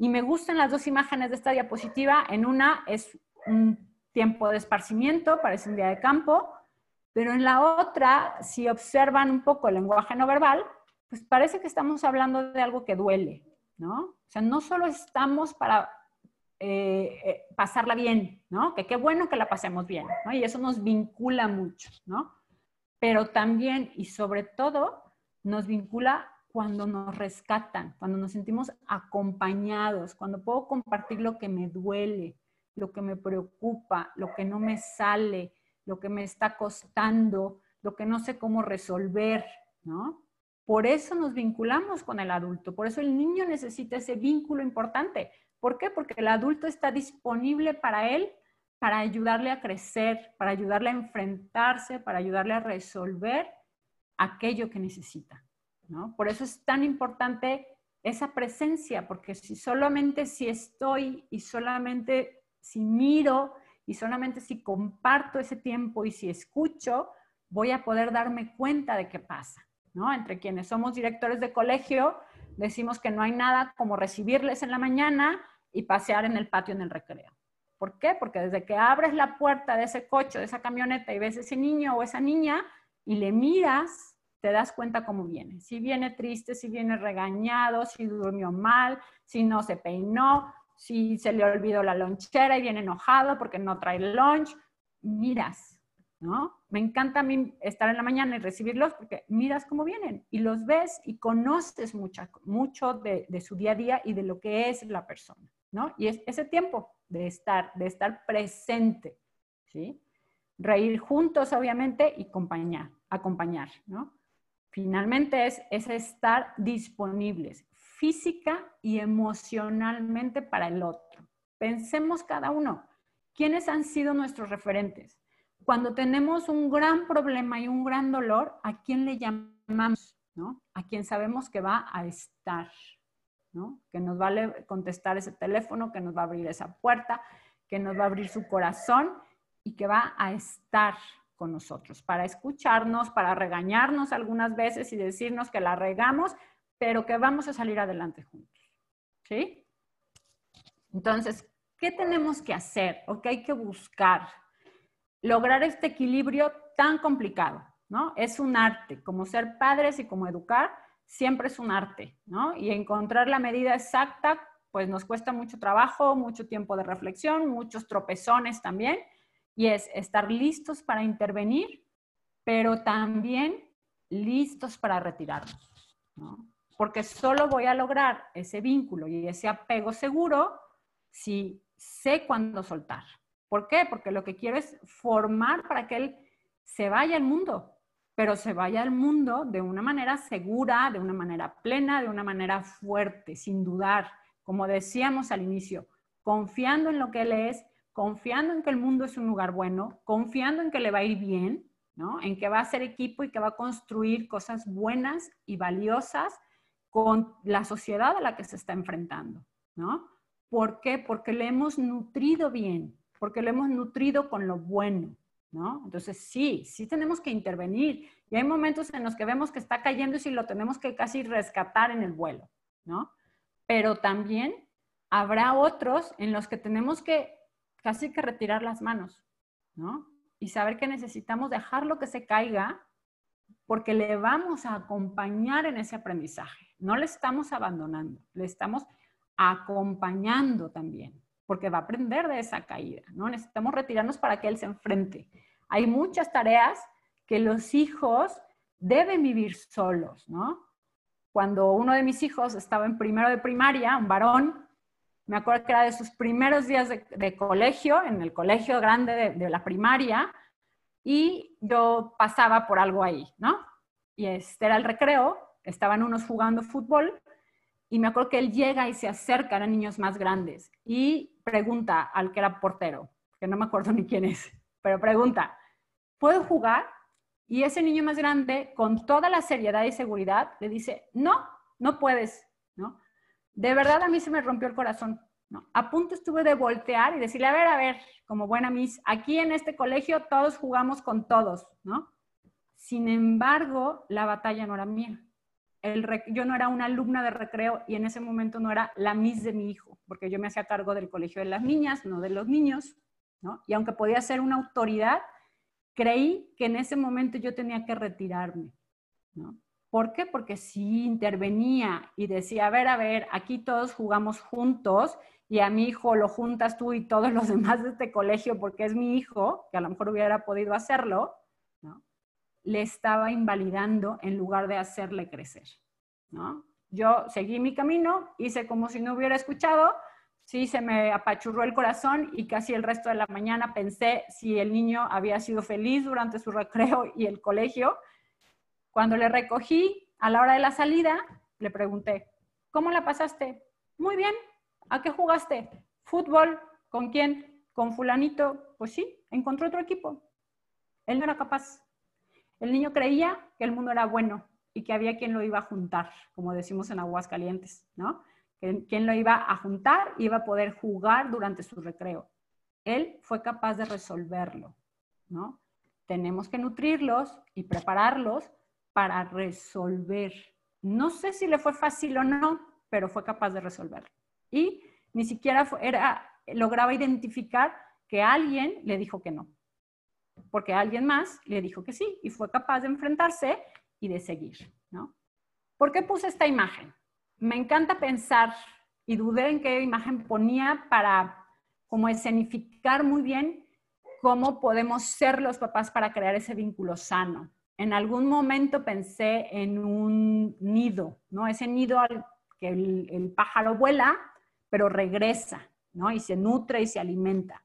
Y me gustan las dos imágenes de esta diapositiva. En una es un tiempo de esparcimiento, parece un día de campo, pero en la otra, si observan un poco el lenguaje no verbal, pues parece que estamos hablando de algo que duele, ¿no? O sea, no solo estamos para eh, eh, pasarla bien, ¿no? Que qué bueno que la pasemos bien, ¿no? Y eso nos vincula mucho, ¿no? pero también y sobre todo nos vincula cuando nos rescatan, cuando nos sentimos acompañados, cuando puedo compartir lo que me duele, lo que me preocupa, lo que no me sale, lo que me está costando, lo que no sé cómo resolver, ¿no? Por eso nos vinculamos con el adulto, por eso el niño necesita ese vínculo importante. ¿Por qué? Porque el adulto está disponible para él para ayudarle a crecer, para ayudarle a enfrentarse, para ayudarle a resolver aquello que necesita. Por eso es tan importante esa presencia, porque si solamente si estoy y solamente si miro y solamente si comparto ese tiempo y si escucho, voy a poder darme cuenta de qué pasa. Entre quienes somos directores de colegio, decimos que no hay nada como recibirles en la mañana y pasear en el patio en el recreo. ¿Por qué? Porque desde que abres la puerta de ese coche, de esa camioneta y ves ese niño o esa niña y le miras, te das cuenta cómo viene. Si viene triste, si viene regañado, si durmió mal, si no se peinó, si se le olvidó la lonchera y viene enojado porque no trae lunch, miras, ¿no? Me encanta a mí estar en la mañana y recibirlos porque miras cómo vienen y los ves y conoces mucho de, su día a día y de lo que es la persona, ¿no? Y es ese tiempo de estar, de estar presente, ¿sí? Reír juntos, obviamente, y acompañar, acompañar, ¿no? Finalmente es, es estar disponibles física y emocionalmente para el otro. Pensemos cada uno, ¿quiénes han sido nuestros referentes? Cuando tenemos un gran problema y un gran dolor, ¿a quién le llamamos? ¿no? A quien sabemos que va a estar, que nos va a contestar ese teléfono, que nos va a abrir esa puerta, que nos va a abrir su corazón y que va a estar con nosotros para escucharnos, para regañarnos algunas veces y decirnos que la regamos, pero que vamos a salir adelante juntos. ¿Sí? Entonces, ¿qué tenemos que hacer o qué hay que buscar? Lograr este equilibrio tan complicado, ¿no? Es un arte, como ser padres y como educar, siempre es un arte, ¿no? Y encontrar la medida exacta, pues nos cuesta mucho trabajo, mucho tiempo de reflexión, muchos tropezones también, y es estar listos para intervenir, pero también listos para retirarnos, ¿no? Porque solo voy a lograr ese vínculo y ese apego seguro si sé cuándo soltar. ¿Por qué? Porque lo que quiero es formar para que él se vaya al mundo, pero se vaya al mundo de una manera segura, de una manera plena, de una manera fuerte, sin dudar, como decíamos al inicio, confiando en lo que Él es, confiando en que el mundo es un lugar bueno, confiando en que le va a ir bien, ¿no? en que va a ser equipo y que va a construir cosas buenas y valiosas con la sociedad a la que se está enfrentando. ¿no? ¿Por qué? Porque le hemos nutrido bien, porque le hemos nutrido con lo bueno. ¿no? Entonces, sí, sí tenemos que intervenir. Y hay momentos en los que vemos que está cayendo y si lo tenemos que casi rescatar en el vuelo, ¿no? Pero también habrá otros en los que tenemos que casi que retirar las manos, ¿no? Y saber que necesitamos dejarlo que se caiga porque le vamos a acompañar en ese aprendizaje. No le estamos abandonando, le estamos acompañando también, porque va a aprender de esa caída, ¿no? Necesitamos retirarnos para que él se enfrente. Hay muchas tareas que los hijos deben vivir solos, ¿no? Cuando uno de mis hijos estaba en primero de primaria, un varón, me acuerdo que era de sus primeros días de, colegio, en el colegio grande de, de, la primaria, y yo pasaba por algo ahí, ¿no? Y este era el recreo, estaban unos jugando fútbol, y me acuerdo que él llega y se acerca, a niños más grandes, y pregunta al que era portero, que no me acuerdo ni quién es, pero pregunta, ¿puedo jugar? Y ese niño más grande, con toda la seriedad y seguridad, le dice, no, no puedes, ¿no? De verdad a mí se me rompió el corazón. A punto estuve de voltear y decirle, a ver, a ver, como buena Miss, aquí en este colegio todos jugamos con todos, ¿no? Sin embargo, la batalla no era mía. Yo no era una alumna de recreo y en ese momento no era la Miss de mi hijo, porque yo me hacía cargo del colegio de las niñas, no de los niños, ¿no? Y aunque podía ser una autoridad, creí que en ese momento yo tenía que retirarme, ¿no? ¿Por qué? Porque si intervenía y decía, a ver, a ver, aquí todos jugamos juntos y a mi hijo lo juntas tú y todos los demás de este colegio porque es mi hijo, que a lo mejor hubiera podido hacerlo, ¿no? le estaba invalidando en lugar de hacerle crecer. ¿no? Yo seguí mi camino, hice como si no hubiera escuchado, sí se me apachurró el corazón y casi el resto de la mañana pensé si el niño había sido feliz durante su recreo y el colegio cuando le recogí a la hora de la salida, le pregunté, ¿cómo la pasaste? Muy bien. ¿A qué jugaste? Fútbol. ¿Con quién? Con fulanito. Pues sí, encontró otro equipo. Él no era capaz. El niño creía que el mundo era bueno y que había quien lo iba a juntar, como decimos en Aguascalientes, ¿no? Quien lo iba a juntar iba a poder jugar durante su recreo. Él fue capaz de resolverlo, ¿no? Tenemos que nutrirlos y prepararlos para resolver. No sé si le fue fácil o no, pero fue capaz de resolverlo. Y ni siquiera era, lograba identificar que alguien le dijo que no, porque alguien más le dijo que sí y fue capaz de enfrentarse y de seguir. ¿no? ¿Por qué puse esta imagen? Me encanta pensar y dudé en qué imagen ponía para como escenificar muy bien cómo podemos ser los papás para crear ese vínculo sano en algún momento pensé en un nido, ¿no? Ese nido al que el, pájaro vuela, pero regresa, ¿no? Y se nutre y se alimenta.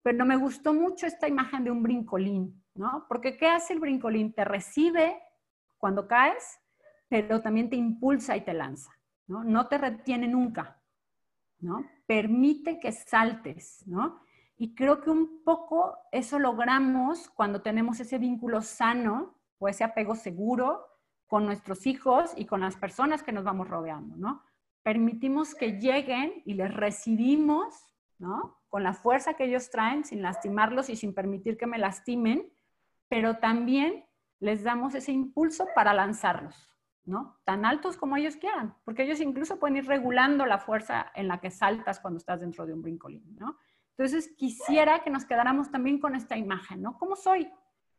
Pero me gustó mucho esta imagen de un brincolín, ¿no? Porque ¿qué hace el brincolín? Te recibe cuando caes, pero también te impulsa y te lanza, ¿no? No te retiene nunca, ¿no? Permite que saltes, ¿no? Y creo que un poco eso logramos cuando tenemos ese vínculo sano o ese apego seguro con nuestros hijos y con las personas que nos vamos rodeando, ¿no? Permitimos que lleguen y les recibimos, ¿no? Con la fuerza que ellos traen, sin lastimarlos y sin permitir que me lastimen, pero también les damos ese impulso para lanzarlos, ¿no? Tan altos como ellos quieran, porque ellos incluso pueden ir regulando la fuerza en la que saltas cuando estás dentro de un brincolín, ¿no? Entonces, quisiera que nos quedáramos también con esta imagen, ¿no? ¿Cómo soy?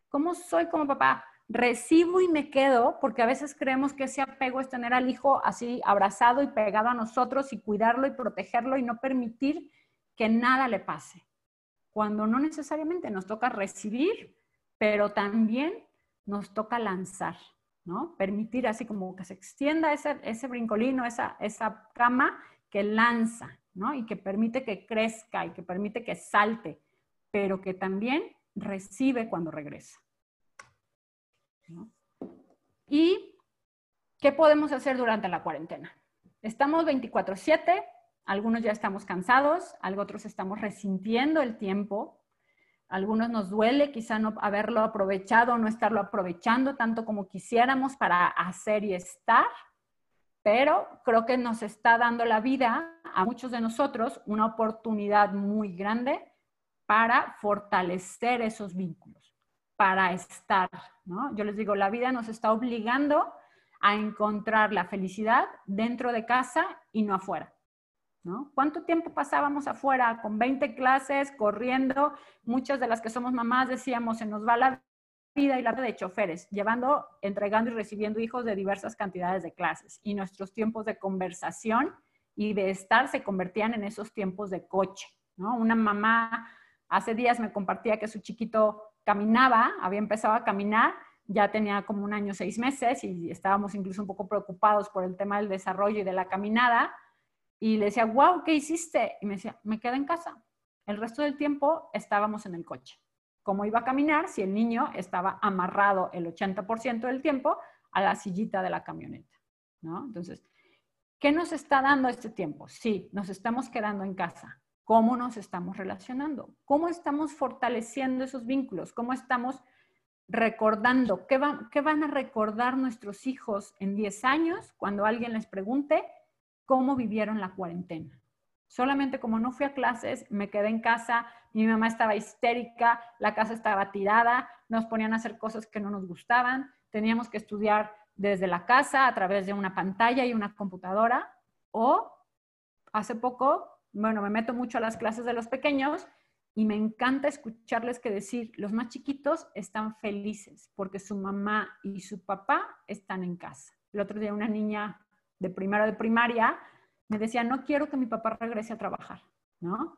¿Cómo soy como papá? Recibo y me quedo, porque a veces creemos que ese apego es tener al hijo así abrazado y pegado a nosotros y cuidarlo y protegerlo y no permitir que nada le pase. Cuando no necesariamente nos toca recibir, pero también nos toca lanzar, ¿no? Permitir así como que se extienda ese, ese brincolino, esa, esa cama que lanza, ¿no? Y que permite que crezca y que permite que salte, pero que también recibe cuando regresa. ¿Y qué podemos hacer durante la cuarentena? Estamos 24/7, algunos ya estamos cansados, otros estamos resintiendo el tiempo, algunos nos duele quizá no haberlo aprovechado no estarlo aprovechando tanto como quisiéramos para hacer y estar, pero creo que nos está dando la vida a muchos de nosotros una oportunidad muy grande para fortalecer esos vínculos para estar, ¿no? Yo les digo, la vida nos está obligando a encontrar la felicidad dentro de casa y no afuera. ¿no? ¿Cuánto tiempo pasábamos afuera con 20 clases, corriendo? Muchas de las que somos mamás decíamos, se nos va la vida y la de choferes, llevando, entregando y recibiendo hijos de diversas cantidades de clases. Y nuestros tiempos de conversación y de estar se convertían en esos tiempos de coche, ¿no? Una mamá hace días me compartía que su chiquito caminaba, había empezado a caminar, ya tenía como un año, seis meses y estábamos incluso un poco preocupados por el tema del desarrollo y de la caminada. Y le decía, wow, ¿qué hiciste? Y me decía, me quedé en casa. El resto del tiempo estábamos en el coche cómo iba a caminar si el niño estaba amarrado el 80% del tiempo a la sillita de la camioneta, ¿no? Entonces, ¿qué nos está dando este tiempo? Sí, nos estamos quedando en casa. ¿Cómo nos estamos relacionando? ¿Cómo estamos fortaleciendo esos vínculos? ¿Cómo estamos recordando? ¿Qué, van a recordar nuestros hijos en 10 años cuando alguien les pregunte cómo vivieron la cuarentena? Solamente como no fui a clases, me quedé en casa, mi mamá estaba histérica, la casa estaba tirada, nos ponían a hacer cosas que no nos gustaban, teníamos que estudiar desde la casa a través de una pantalla y una computadora. O hace poco, bueno, me meto mucho a las clases de los pequeños y me encanta escucharles que decir, los más chiquitos están felices porque su mamá y su papá están en casa. El otro día una niña de primero de primaria me decía, no quiero que mi papá regrese a trabajar, ¿no?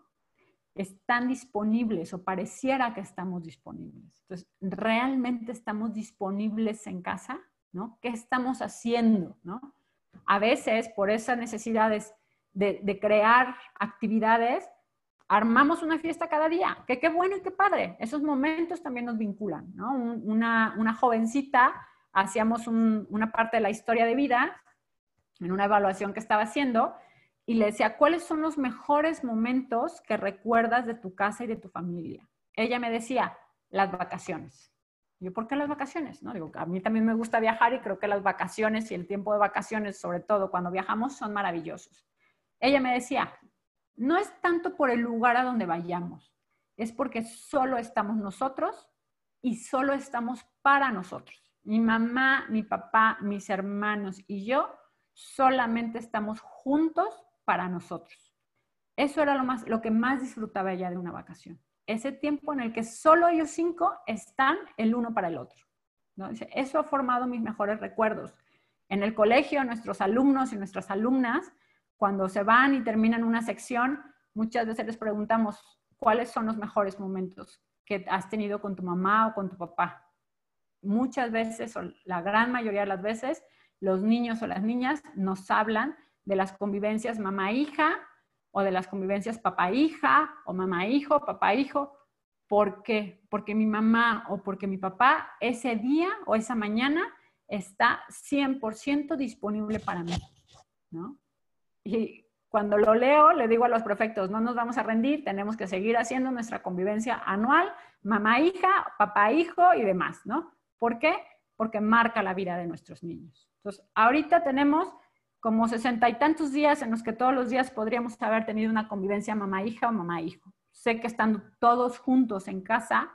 Están disponibles o pareciera que estamos disponibles. Entonces, ¿realmente estamos disponibles en casa? ¿No? ¿Qué estamos haciendo? ¿no? A veces, por esas necesidades de, crear actividades, armamos una fiesta cada día, que qué bueno y qué padre. Esos momentos también nos vinculan. Una, una jovencita, hacíamos una parte de la historia de vida en una evaluación que estaba haciendo y le decía, ¿cuáles son los mejores momentos que recuerdas de tu casa y de tu familia? Ella me decía, las vacaciones. Yo, ¿por qué las vacaciones? No, digo, a mí también me gusta viajar y creo que las vacaciones y el tiempo de vacaciones, sobre todo cuando viajamos, son maravillosos. Ella me decía, no es tanto por el lugar a donde vayamos, es porque solo estamos nosotros y solo estamos para nosotros. Mi mamá, mi papá, mis hermanos y yo solamente estamos juntos para nosotros. Eso era lo, más, lo que más disfrutaba ella de una vacación. Ese tiempo en el que solo ellos cinco están el uno para el otro. Eso ha formado mis mejores recuerdos. En el colegio, nuestros alumnos y nuestras alumnas, cuando se van y terminan una sección, muchas veces les preguntamos cuáles son los mejores momentos que has tenido con tu mamá o con tu papá. Muchas veces, o la gran mayoría de las veces, los niños o las niñas nos hablan de las convivencias mamá-hija o de las convivencias papá-hija o mamá-hijo, papá-hijo. ¿Por qué? Porque mi mamá o porque mi papá ese día o esa mañana está 100% disponible para mí, ¿no? Y cuando lo leo, le digo a los prefectos, no nos vamos a rendir, tenemos que seguir haciendo nuestra convivencia anual, mamá-hija, papá-hijo y demás, ¿no? ¿Por qué? Porque marca la vida de nuestros niños. Entonces, ahorita tenemos como sesenta y tantos días en los que todos los días podríamos haber tenido una convivencia mamá-hija o mamá-hijo. Sé que estando todos juntos en casa,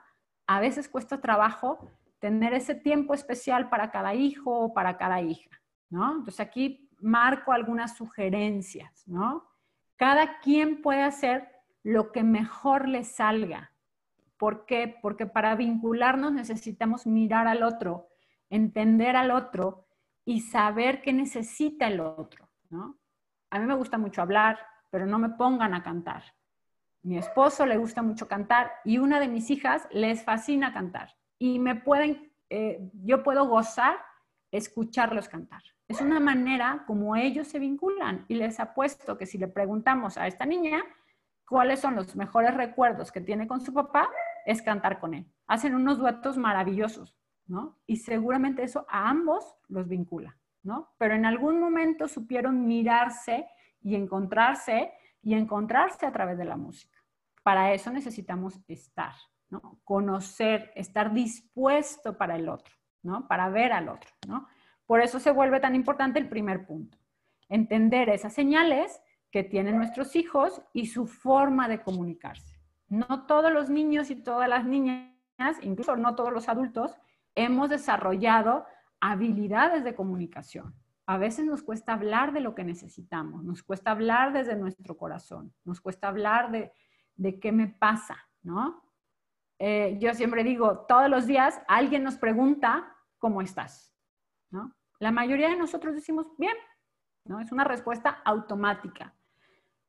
a veces cuesta trabajo tener ese tiempo especial para cada hijo o para cada hija, ¿no? Entonces aquí marco algunas sugerencias, ¿no? Cada quien puede hacer lo que mejor le salga. ¿Por qué? Porque para vincularnos necesitamos mirar al otro, entender al otro y saber qué necesita el otro, ¿no? A mí me gusta mucho hablar, pero no me pongan a cantar. Mi esposo le gusta mucho cantar y una de mis hijas les fascina cantar. Y me pueden, eh, yo puedo gozar escucharlos cantar. Es una manera como ellos se vinculan y les apuesto que si le preguntamos a esta niña cuáles son los mejores recuerdos que tiene con su papá, es cantar con él. Hacen unos duetos maravillosos. Y seguramente eso a ambos los vincula, ¿no? Pero en algún momento supieron mirarse y encontrarse y encontrarse a través de la música. Para eso necesitamos estar, ¿no? Conocer, estar dispuesto para el otro, ¿no? Para ver al otro, ¿no? Por eso se vuelve tan importante el primer punto. Entender esas señales que tienen nuestros hijos y su forma de comunicarse. No todos los niños y todas las niñas, incluso no todos los adultos, hemos desarrollado habilidades de comunicación. a veces nos cuesta hablar de lo que necesitamos, nos cuesta hablar desde nuestro corazón, nos cuesta hablar de, de qué me pasa, ¿no? Eh, yo siempre digo, todos los días alguien nos pregunta, ¿cómo estás? ¿No? La mayoría de nosotros decimos, bien, ¿no? Es una respuesta automática.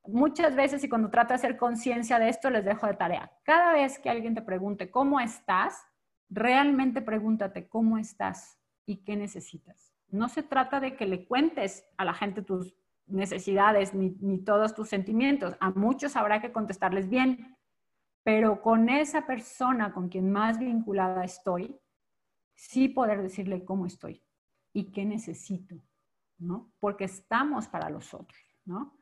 Muchas veces, y cuando trato de hacer conciencia de esto, les dejo de tarea. Cada vez que alguien te pregunte, ¿cómo estás? Realmente pregúntate, ¿cómo estás? ¿Y qué necesitas? No se trata de que le cuentes a la gente tus necesidades ni, todos tus sentimientos. A muchos habrá que contestarles bien, pero con esa persona con quien más vinculada estoy, sí poder decirle cómo estoy y qué necesito, ¿no? Porque estamos para los otros, ¿no?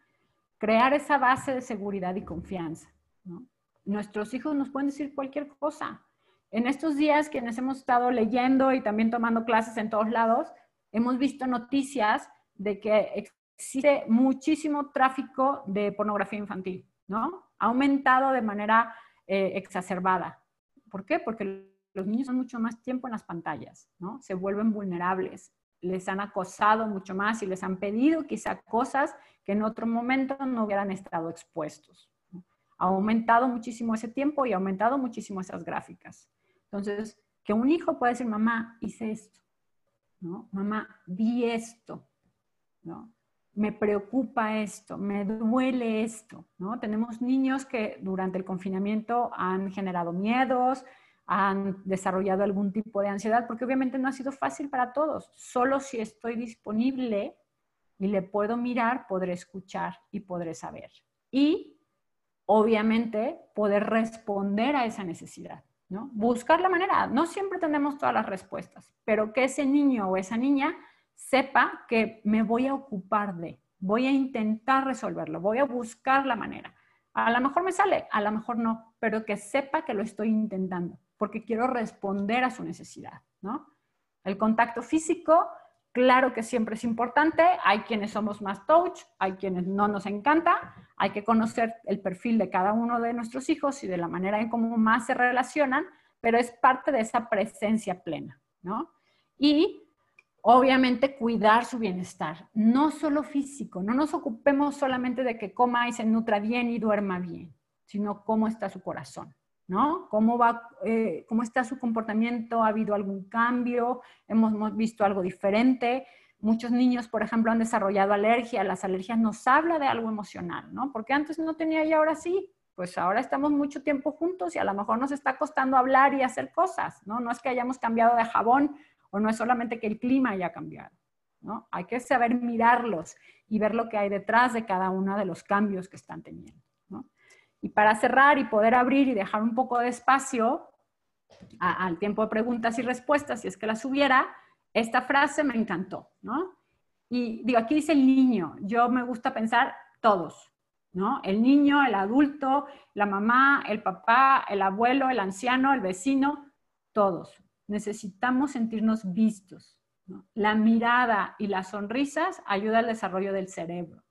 Crear esa base de seguridad y confianza, ¿no? Nuestros hijos nos pueden decir cualquier cosa. En estos días, quienes hemos estado leyendo y también tomando clases en todos lados, hemos visto noticias de que existe muchísimo tráfico de pornografía infantil, ¿no? Ha aumentado de manera eh, exacerbada. ¿Por qué? Porque los niños son mucho más tiempo en las pantallas, ¿no? Se vuelven vulnerables, les han acosado mucho más y les han pedido quizá cosas que en otro momento no hubieran estado expuestos. Ha aumentado muchísimo ese tiempo y ha aumentado muchísimo esas gráficas. Entonces, que un hijo pueda decir, mamá, hice esto, ¿no? Mamá, vi esto, ¿no? Me preocupa esto, me duele esto, ¿no? Tenemos niños que durante el confinamiento han generado miedos, han desarrollado algún tipo de ansiedad, porque obviamente no ha sido fácil para todos. Solo si estoy disponible y le puedo mirar, podré escuchar y podré saber. Y obviamente poder responder a esa necesidad. ¿no? Buscar la manera. No siempre tenemos todas las respuestas, pero que ese niño o esa niña sepa que me voy a ocupar de, voy a intentar resolverlo, voy a buscar la manera. A lo mejor me sale, a lo mejor no, pero que sepa que lo estoy intentando, porque quiero responder a su necesidad, ¿no? El contacto físico Claro que siempre es importante, hay quienes somos más touch, hay quienes no nos encanta, hay que conocer el perfil de cada uno de nuestros hijos y de la manera en cómo más se relacionan, pero es parte de esa presencia plena, ¿no? Y obviamente cuidar su bienestar, no solo físico, no nos ocupemos solamente de que coma y se nutra bien y duerma bien, sino cómo está su corazón. ¿No? ¿Cómo, va, eh, ¿Cómo está su comportamiento? ¿Ha habido algún cambio? ¿Hemos, visto algo diferente? Muchos niños, por ejemplo, han desarrollado alergia. Las alergias nos habla de algo emocional, ¿no? Porque antes no tenía y ahora sí. Pues ahora estamos mucho tiempo juntos y a lo mejor nos está costando hablar y hacer cosas, ¿no? No es que hayamos cambiado de jabón o no es solamente que el clima haya cambiado. Hay que saber mirarlos y ver lo que hay detrás de cada uno de los cambios que están teniendo. Y para cerrar y poder abrir y dejar un poco de espacio al tiempo de preguntas y respuestas, si es que las hubiera, esta frase me encantó, ¿no? Y digo, aquí dice el niño, yo me gusta pensar todos, ¿no? El niño, el adulto, la mamá, el papá, el abuelo, el anciano, el vecino, todos. Necesitamos sentirnos vistos. La mirada y las sonrisas ayudan al desarrollo del cerebro.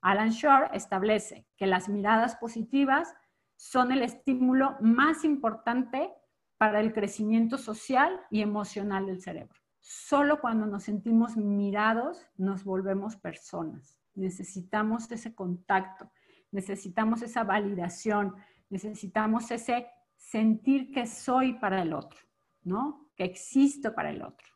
Alan Shore establece que las miradas positivas son el estímulo más importante para el crecimiento social y emocional del cerebro. Solo cuando nos sentimos mirados nos volvemos personas. Necesitamos ese contacto, necesitamos esa validación, necesitamos ese sentir que soy para el otro, ¿no? Que existo para el otro,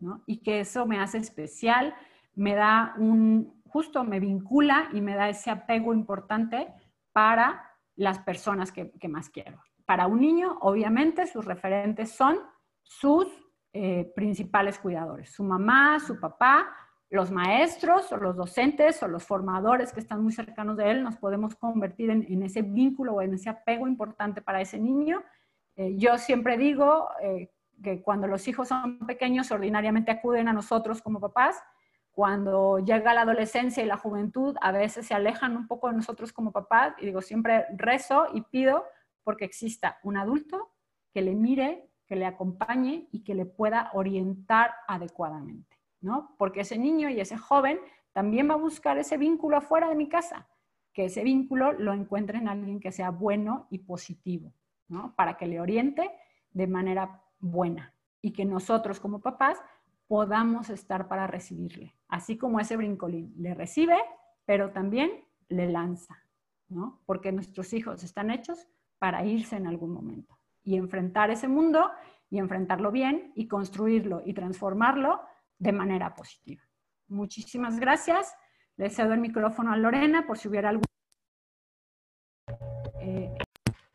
¿no? Y que eso me hace especial, me da un, justo me vincula y me da ese apego importante para las personas que, más quiero. Para un niño, obviamente, sus referentes son sus eh, principales cuidadores, su mamá, su papá, los maestros o los docentes o los formadores que están muy cercanos de él, nos podemos convertir en, ese vínculo o en ese apego importante para ese niño. Eh, yo siempre digo eh, que cuando los hijos son pequeños, ordinariamente acuden a nosotros como papás cuando llega la adolescencia y la juventud, a veces se alejan un poco de nosotros como papás y digo, siempre rezo y pido porque exista un adulto que le mire, que le acompañe y que le pueda orientar adecuadamente, ¿no? Porque ese niño y ese joven también va a buscar ese vínculo afuera de mi casa, que ese vínculo lo encuentre en alguien que sea bueno y positivo, ¿no? Para que le oriente de manera buena y que nosotros como papás podamos estar para recibirle. Así como ese brincolín le recibe, pero también le lanza, ¿no? Porque nuestros hijos están hechos para irse en algún momento y enfrentar ese mundo y enfrentarlo bien y construirlo y transformarlo de manera positiva. Muchísimas gracias. Le cedo el micrófono a Lorena por si hubiera algún... Eh,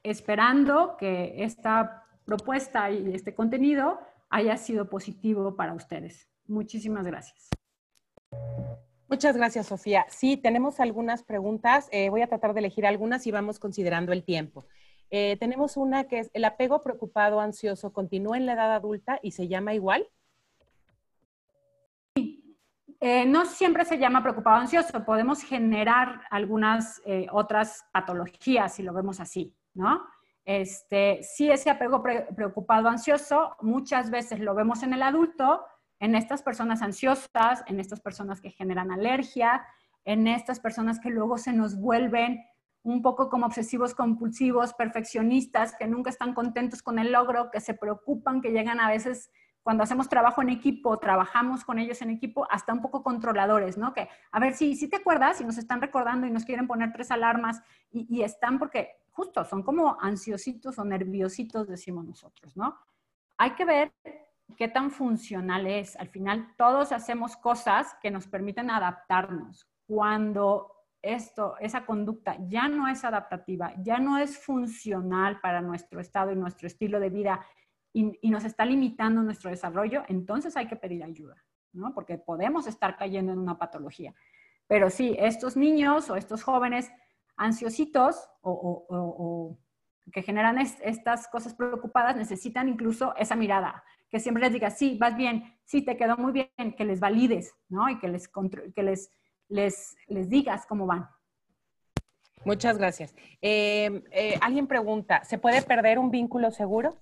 esperando que esta propuesta y este contenido haya sido positivo para ustedes. Muchísimas gracias. Muchas gracias, Sofía. Sí, tenemos algunas preguntas. Eh, voy a tratar de elegir algunas y vamos considerando el tiempo. Eh, tenemos una que es, ¿el apego preocupado ansioso continúa en la edad adulta y se llama igual? Eh, no siempre se llama preocupado ansioso. Podemos generar algunas otras patologías si lo vemos así, ¿no? Este, sí, ese apego preocupado ansioso muchas veces lo vemos en el adulto, en estas personas ansiosas, en estas personas que generan alergia, en estas personas que luego se nos vuelven un poco como obsesivos compulsivos, perfeccionistas, que nunca están contentos con el logro, que se preocupan, que llegan a veces cuando hacemos trabajo en equipo, trabajamos con ellos en equipo, hasta un poco controladores, ¿no? Que, a ver, si, si te acuerdas y nos están recordando y nos quieren poner tres alarmas y, y están porque justo son como ansiositos o nerviositos, decimos nosotros, ¿no? Hay que ver qué tan funcional es. Al final, todos hacemos cosas que nos permiten adaptarnos. Cuando esto, esa conducta ya no es adaptativa, ya no es funcional para nuestro estado y nuestro estilo de vida y, nos está limitando nuestro desarrollo, entonces hay que pedir ayuda, ¿no? Porque podemos estar cayendo en una patología. Pero sí, estos niños o estos jóvenes ansiositos o, o que generan estas cosas preocupadas necesitan incluso esa mirada, que siempre les digas, sí, vas bien, sí, te quedó muy bien, que les valides, ¿no? Y que les, que les, les, les digas cómo van. Muchas gracias. Eh, eh, alguien pregunta, ¿se puede perder un vínculo seguro?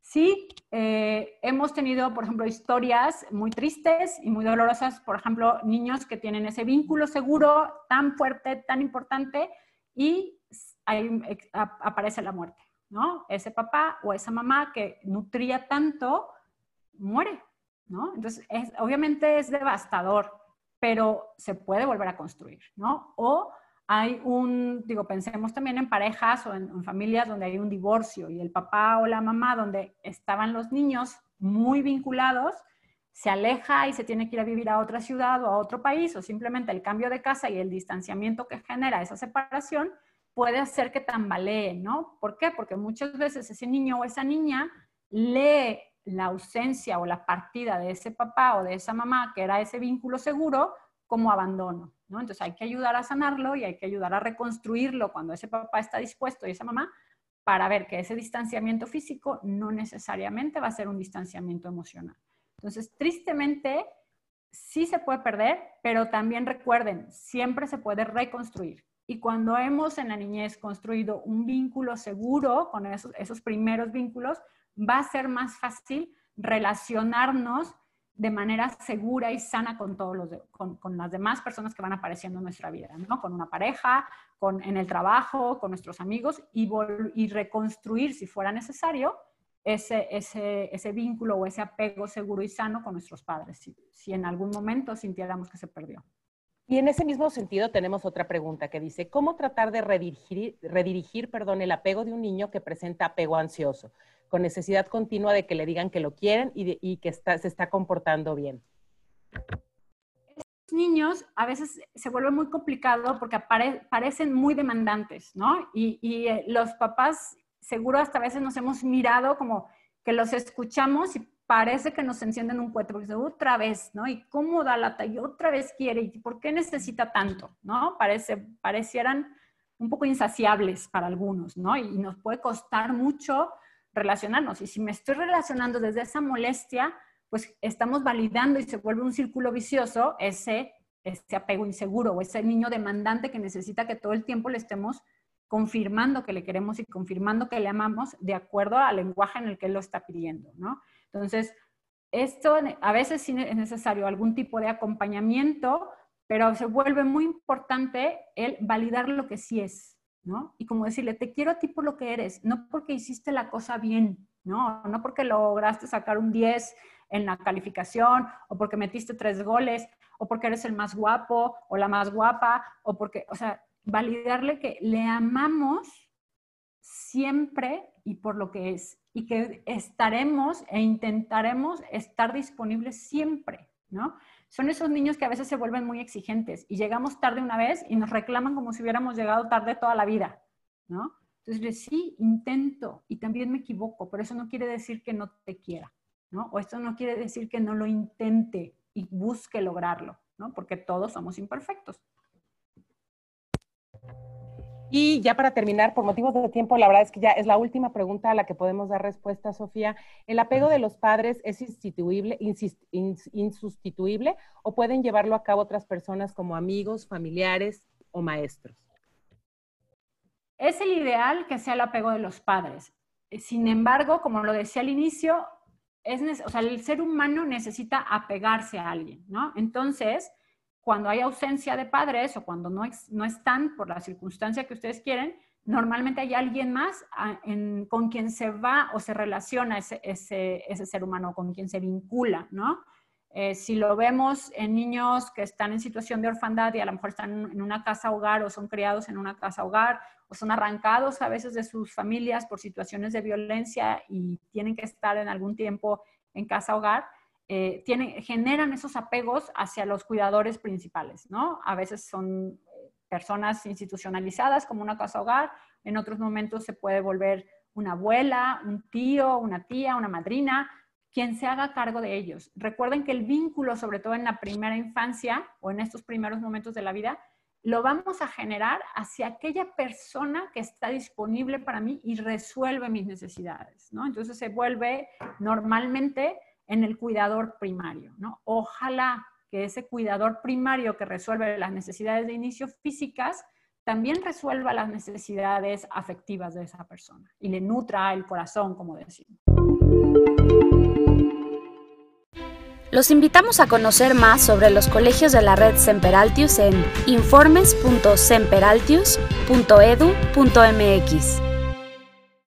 Sí, eh, hemos tenido, por ejemplo, historias muy tristes y muy dolorosas, por ejemplo, niños que tienen ese vínculo seguro tan fuerte, tan importante, y ahí aparece la muerte, ¿no? Ese papá o esa mamá que nutría tanto, muere, ¿no? Entonces, obviamente es devastador, pero se puede volver a construir, ¿no? O hay un, digo, pensemos también en parejas o en, familias donde hay un divorcio y el papá o la mamá donde estaban los niños muy vinculados, se aleja y se tiene que ir a vivir a otra ciudad o a otro país, o simplemente el cambio de casa y el distanciamiento que genera esa separación puede hacer que tambalee, ¿no? ¿Por qué? Porque muchas veces ese niño o esa niña lee la ausencia o la partida de ese papá o de esa mamá, que era ese vínculo seguro, como abandono, ¿no? Entonces hay que ayudar a sanarlo y hay que ayudar a reconstruirlo cuando ese papá está dispuesto y esa mamá para ver que ese distanciamiento físico no necesariamente va a ser un distanciamiento emocional. Entonces, tristemente, sí se puede perder, pero también recuerden, siempre se puede reconstruir. Y cuando hemos en la niñez construido un vínculo seguro con esos, primeros vínculos, va a ser más fácil relacionarnos de manera segura y sana con, todos las demás personas que van apareciendo en nuestra vida, ¿no? Con una pareja, con, en el trabajo, con nuestros amigos y reconstruir, si fuera necesario, ese, ese, ese, vínculo o ese apego seguro y sano con nuestros padres, si, si, en algún momento sintiéramos que se perdió. Y en ese mismo sentido tenemos otra pregunta que dice, ¿cómo tratar de redirigir, redirigir perdón, el apego de un niño que presenta apego ansioso, con necesidad continua de que le digan que lo quieren y, y que está, se está comportando bien? Estos niños a veces se vuelve muy complicado porque apare, parecen muy demandantes, ¿no? Y, y eh, los papás seguro hasta a veces nos hemos mirado como que los escuchamos y parece que nos encienden un cohete, porque otra vez, ¿no? Y cómo da lata, y otra vez quiere, y por qué necesita tanto, ¿no? Parece, parecieran un poco insaciables para algunos, ¿no? Y nos puede costar mucho relacionarnos. Y si me estoy relacionando desde esa molestia, pues estamos validando y se vuelve un círculo vicioso ese, ese apego inseguro o ese niño demandante que necesita que todo el tiempo le estemos confirmando que le queremos y confirmando que le amamos de acuerdo al lenguaje en el que él lo está pidiendo, ¿no? Entonces, esto a veces sí es necesario algún tipo de acompañamiento, pero se vuelve muy importante el validar lo que sí es, ¿no? Y como decirle, te quiero a ti por lo que eres, no porque hiciste la cosa bien, ¿no? No porque lograste sacar un 10 en la calificación o porque metiste tres goles o porque eres el más guapo o la más guapa o porque, o sea, validarle que le amamos siempre y por lo que es y que estaremos e intentaremos estar disponibles siempre, ¿no? Son esos niños que a veces se vuelven muy exigentes y llegamos tarde una vez y nos reclaman como si hubiéramos llegado tarde toda la vida, ¿no? Entonces, sí, intento y también me equivoco, pero eso no quiere decir que no te quiera, ¿no? O esto no quiere decir que no lo intente y busque lograrlo, ¿no? Porque todos somos imperfectos. Y ya para terminar, por motivos de tiempo, la verdad es que ya es la última pregunta a la que podemos dar respuesta, Sofía. ¿El apego de los padres es insustituible o pueden llevarlo a cabo otras personas como amigos, familiares o maestros? Es el ideal que sea el apego de los padres. Sin embargo, como lo decía al inicio, es, o sea, el ser humano necesita apegarse a alguien, ¿no? Entonces, cuando hay ausencia de padres o cuando no, no están por la circunstancia que ustedes quieren, normalmente hay alguien más ah, con quien se va o se relaciona ese, ese, ese ser humano, con quien se vincula, ¿no? Eh, si lo vemos en niños que están en situación de orfandad y a lo mejor están en una casa hogar o son criados en una casa hogar o son arrancados a veces de sus familias por situaciones de violencia y tienen que estar en algún tiempo en casa hogar, eh, generan esos apegos hacia los cuidadores principales, ¿no? A veces son eh, personas institucionalizadas como una casa hogar, en otros momentos se puede volver una abuela, un tío, una tía, una madrina, quien se haga cargo de ellos. Recuerden que el vínculo, sobre todo en la primera infancia o en estos primeros momentos de la vida, lo vamos a generar hacia aquella persona que está disponible para mí y resuelve mis necesidades, ¿no? Entonces se vuelve normalmente en el cuidador primario, ¿no? Ojalá que ese cuidador primario que resuelve las necesidades de inicio físicas también resuelva las necesidades afectivas de esa persona y le nutra el corazón, como decimos. Los invitamos a conocer más sobre los colegios de la red Semperaltius en informes.semperaltius.edu.mx.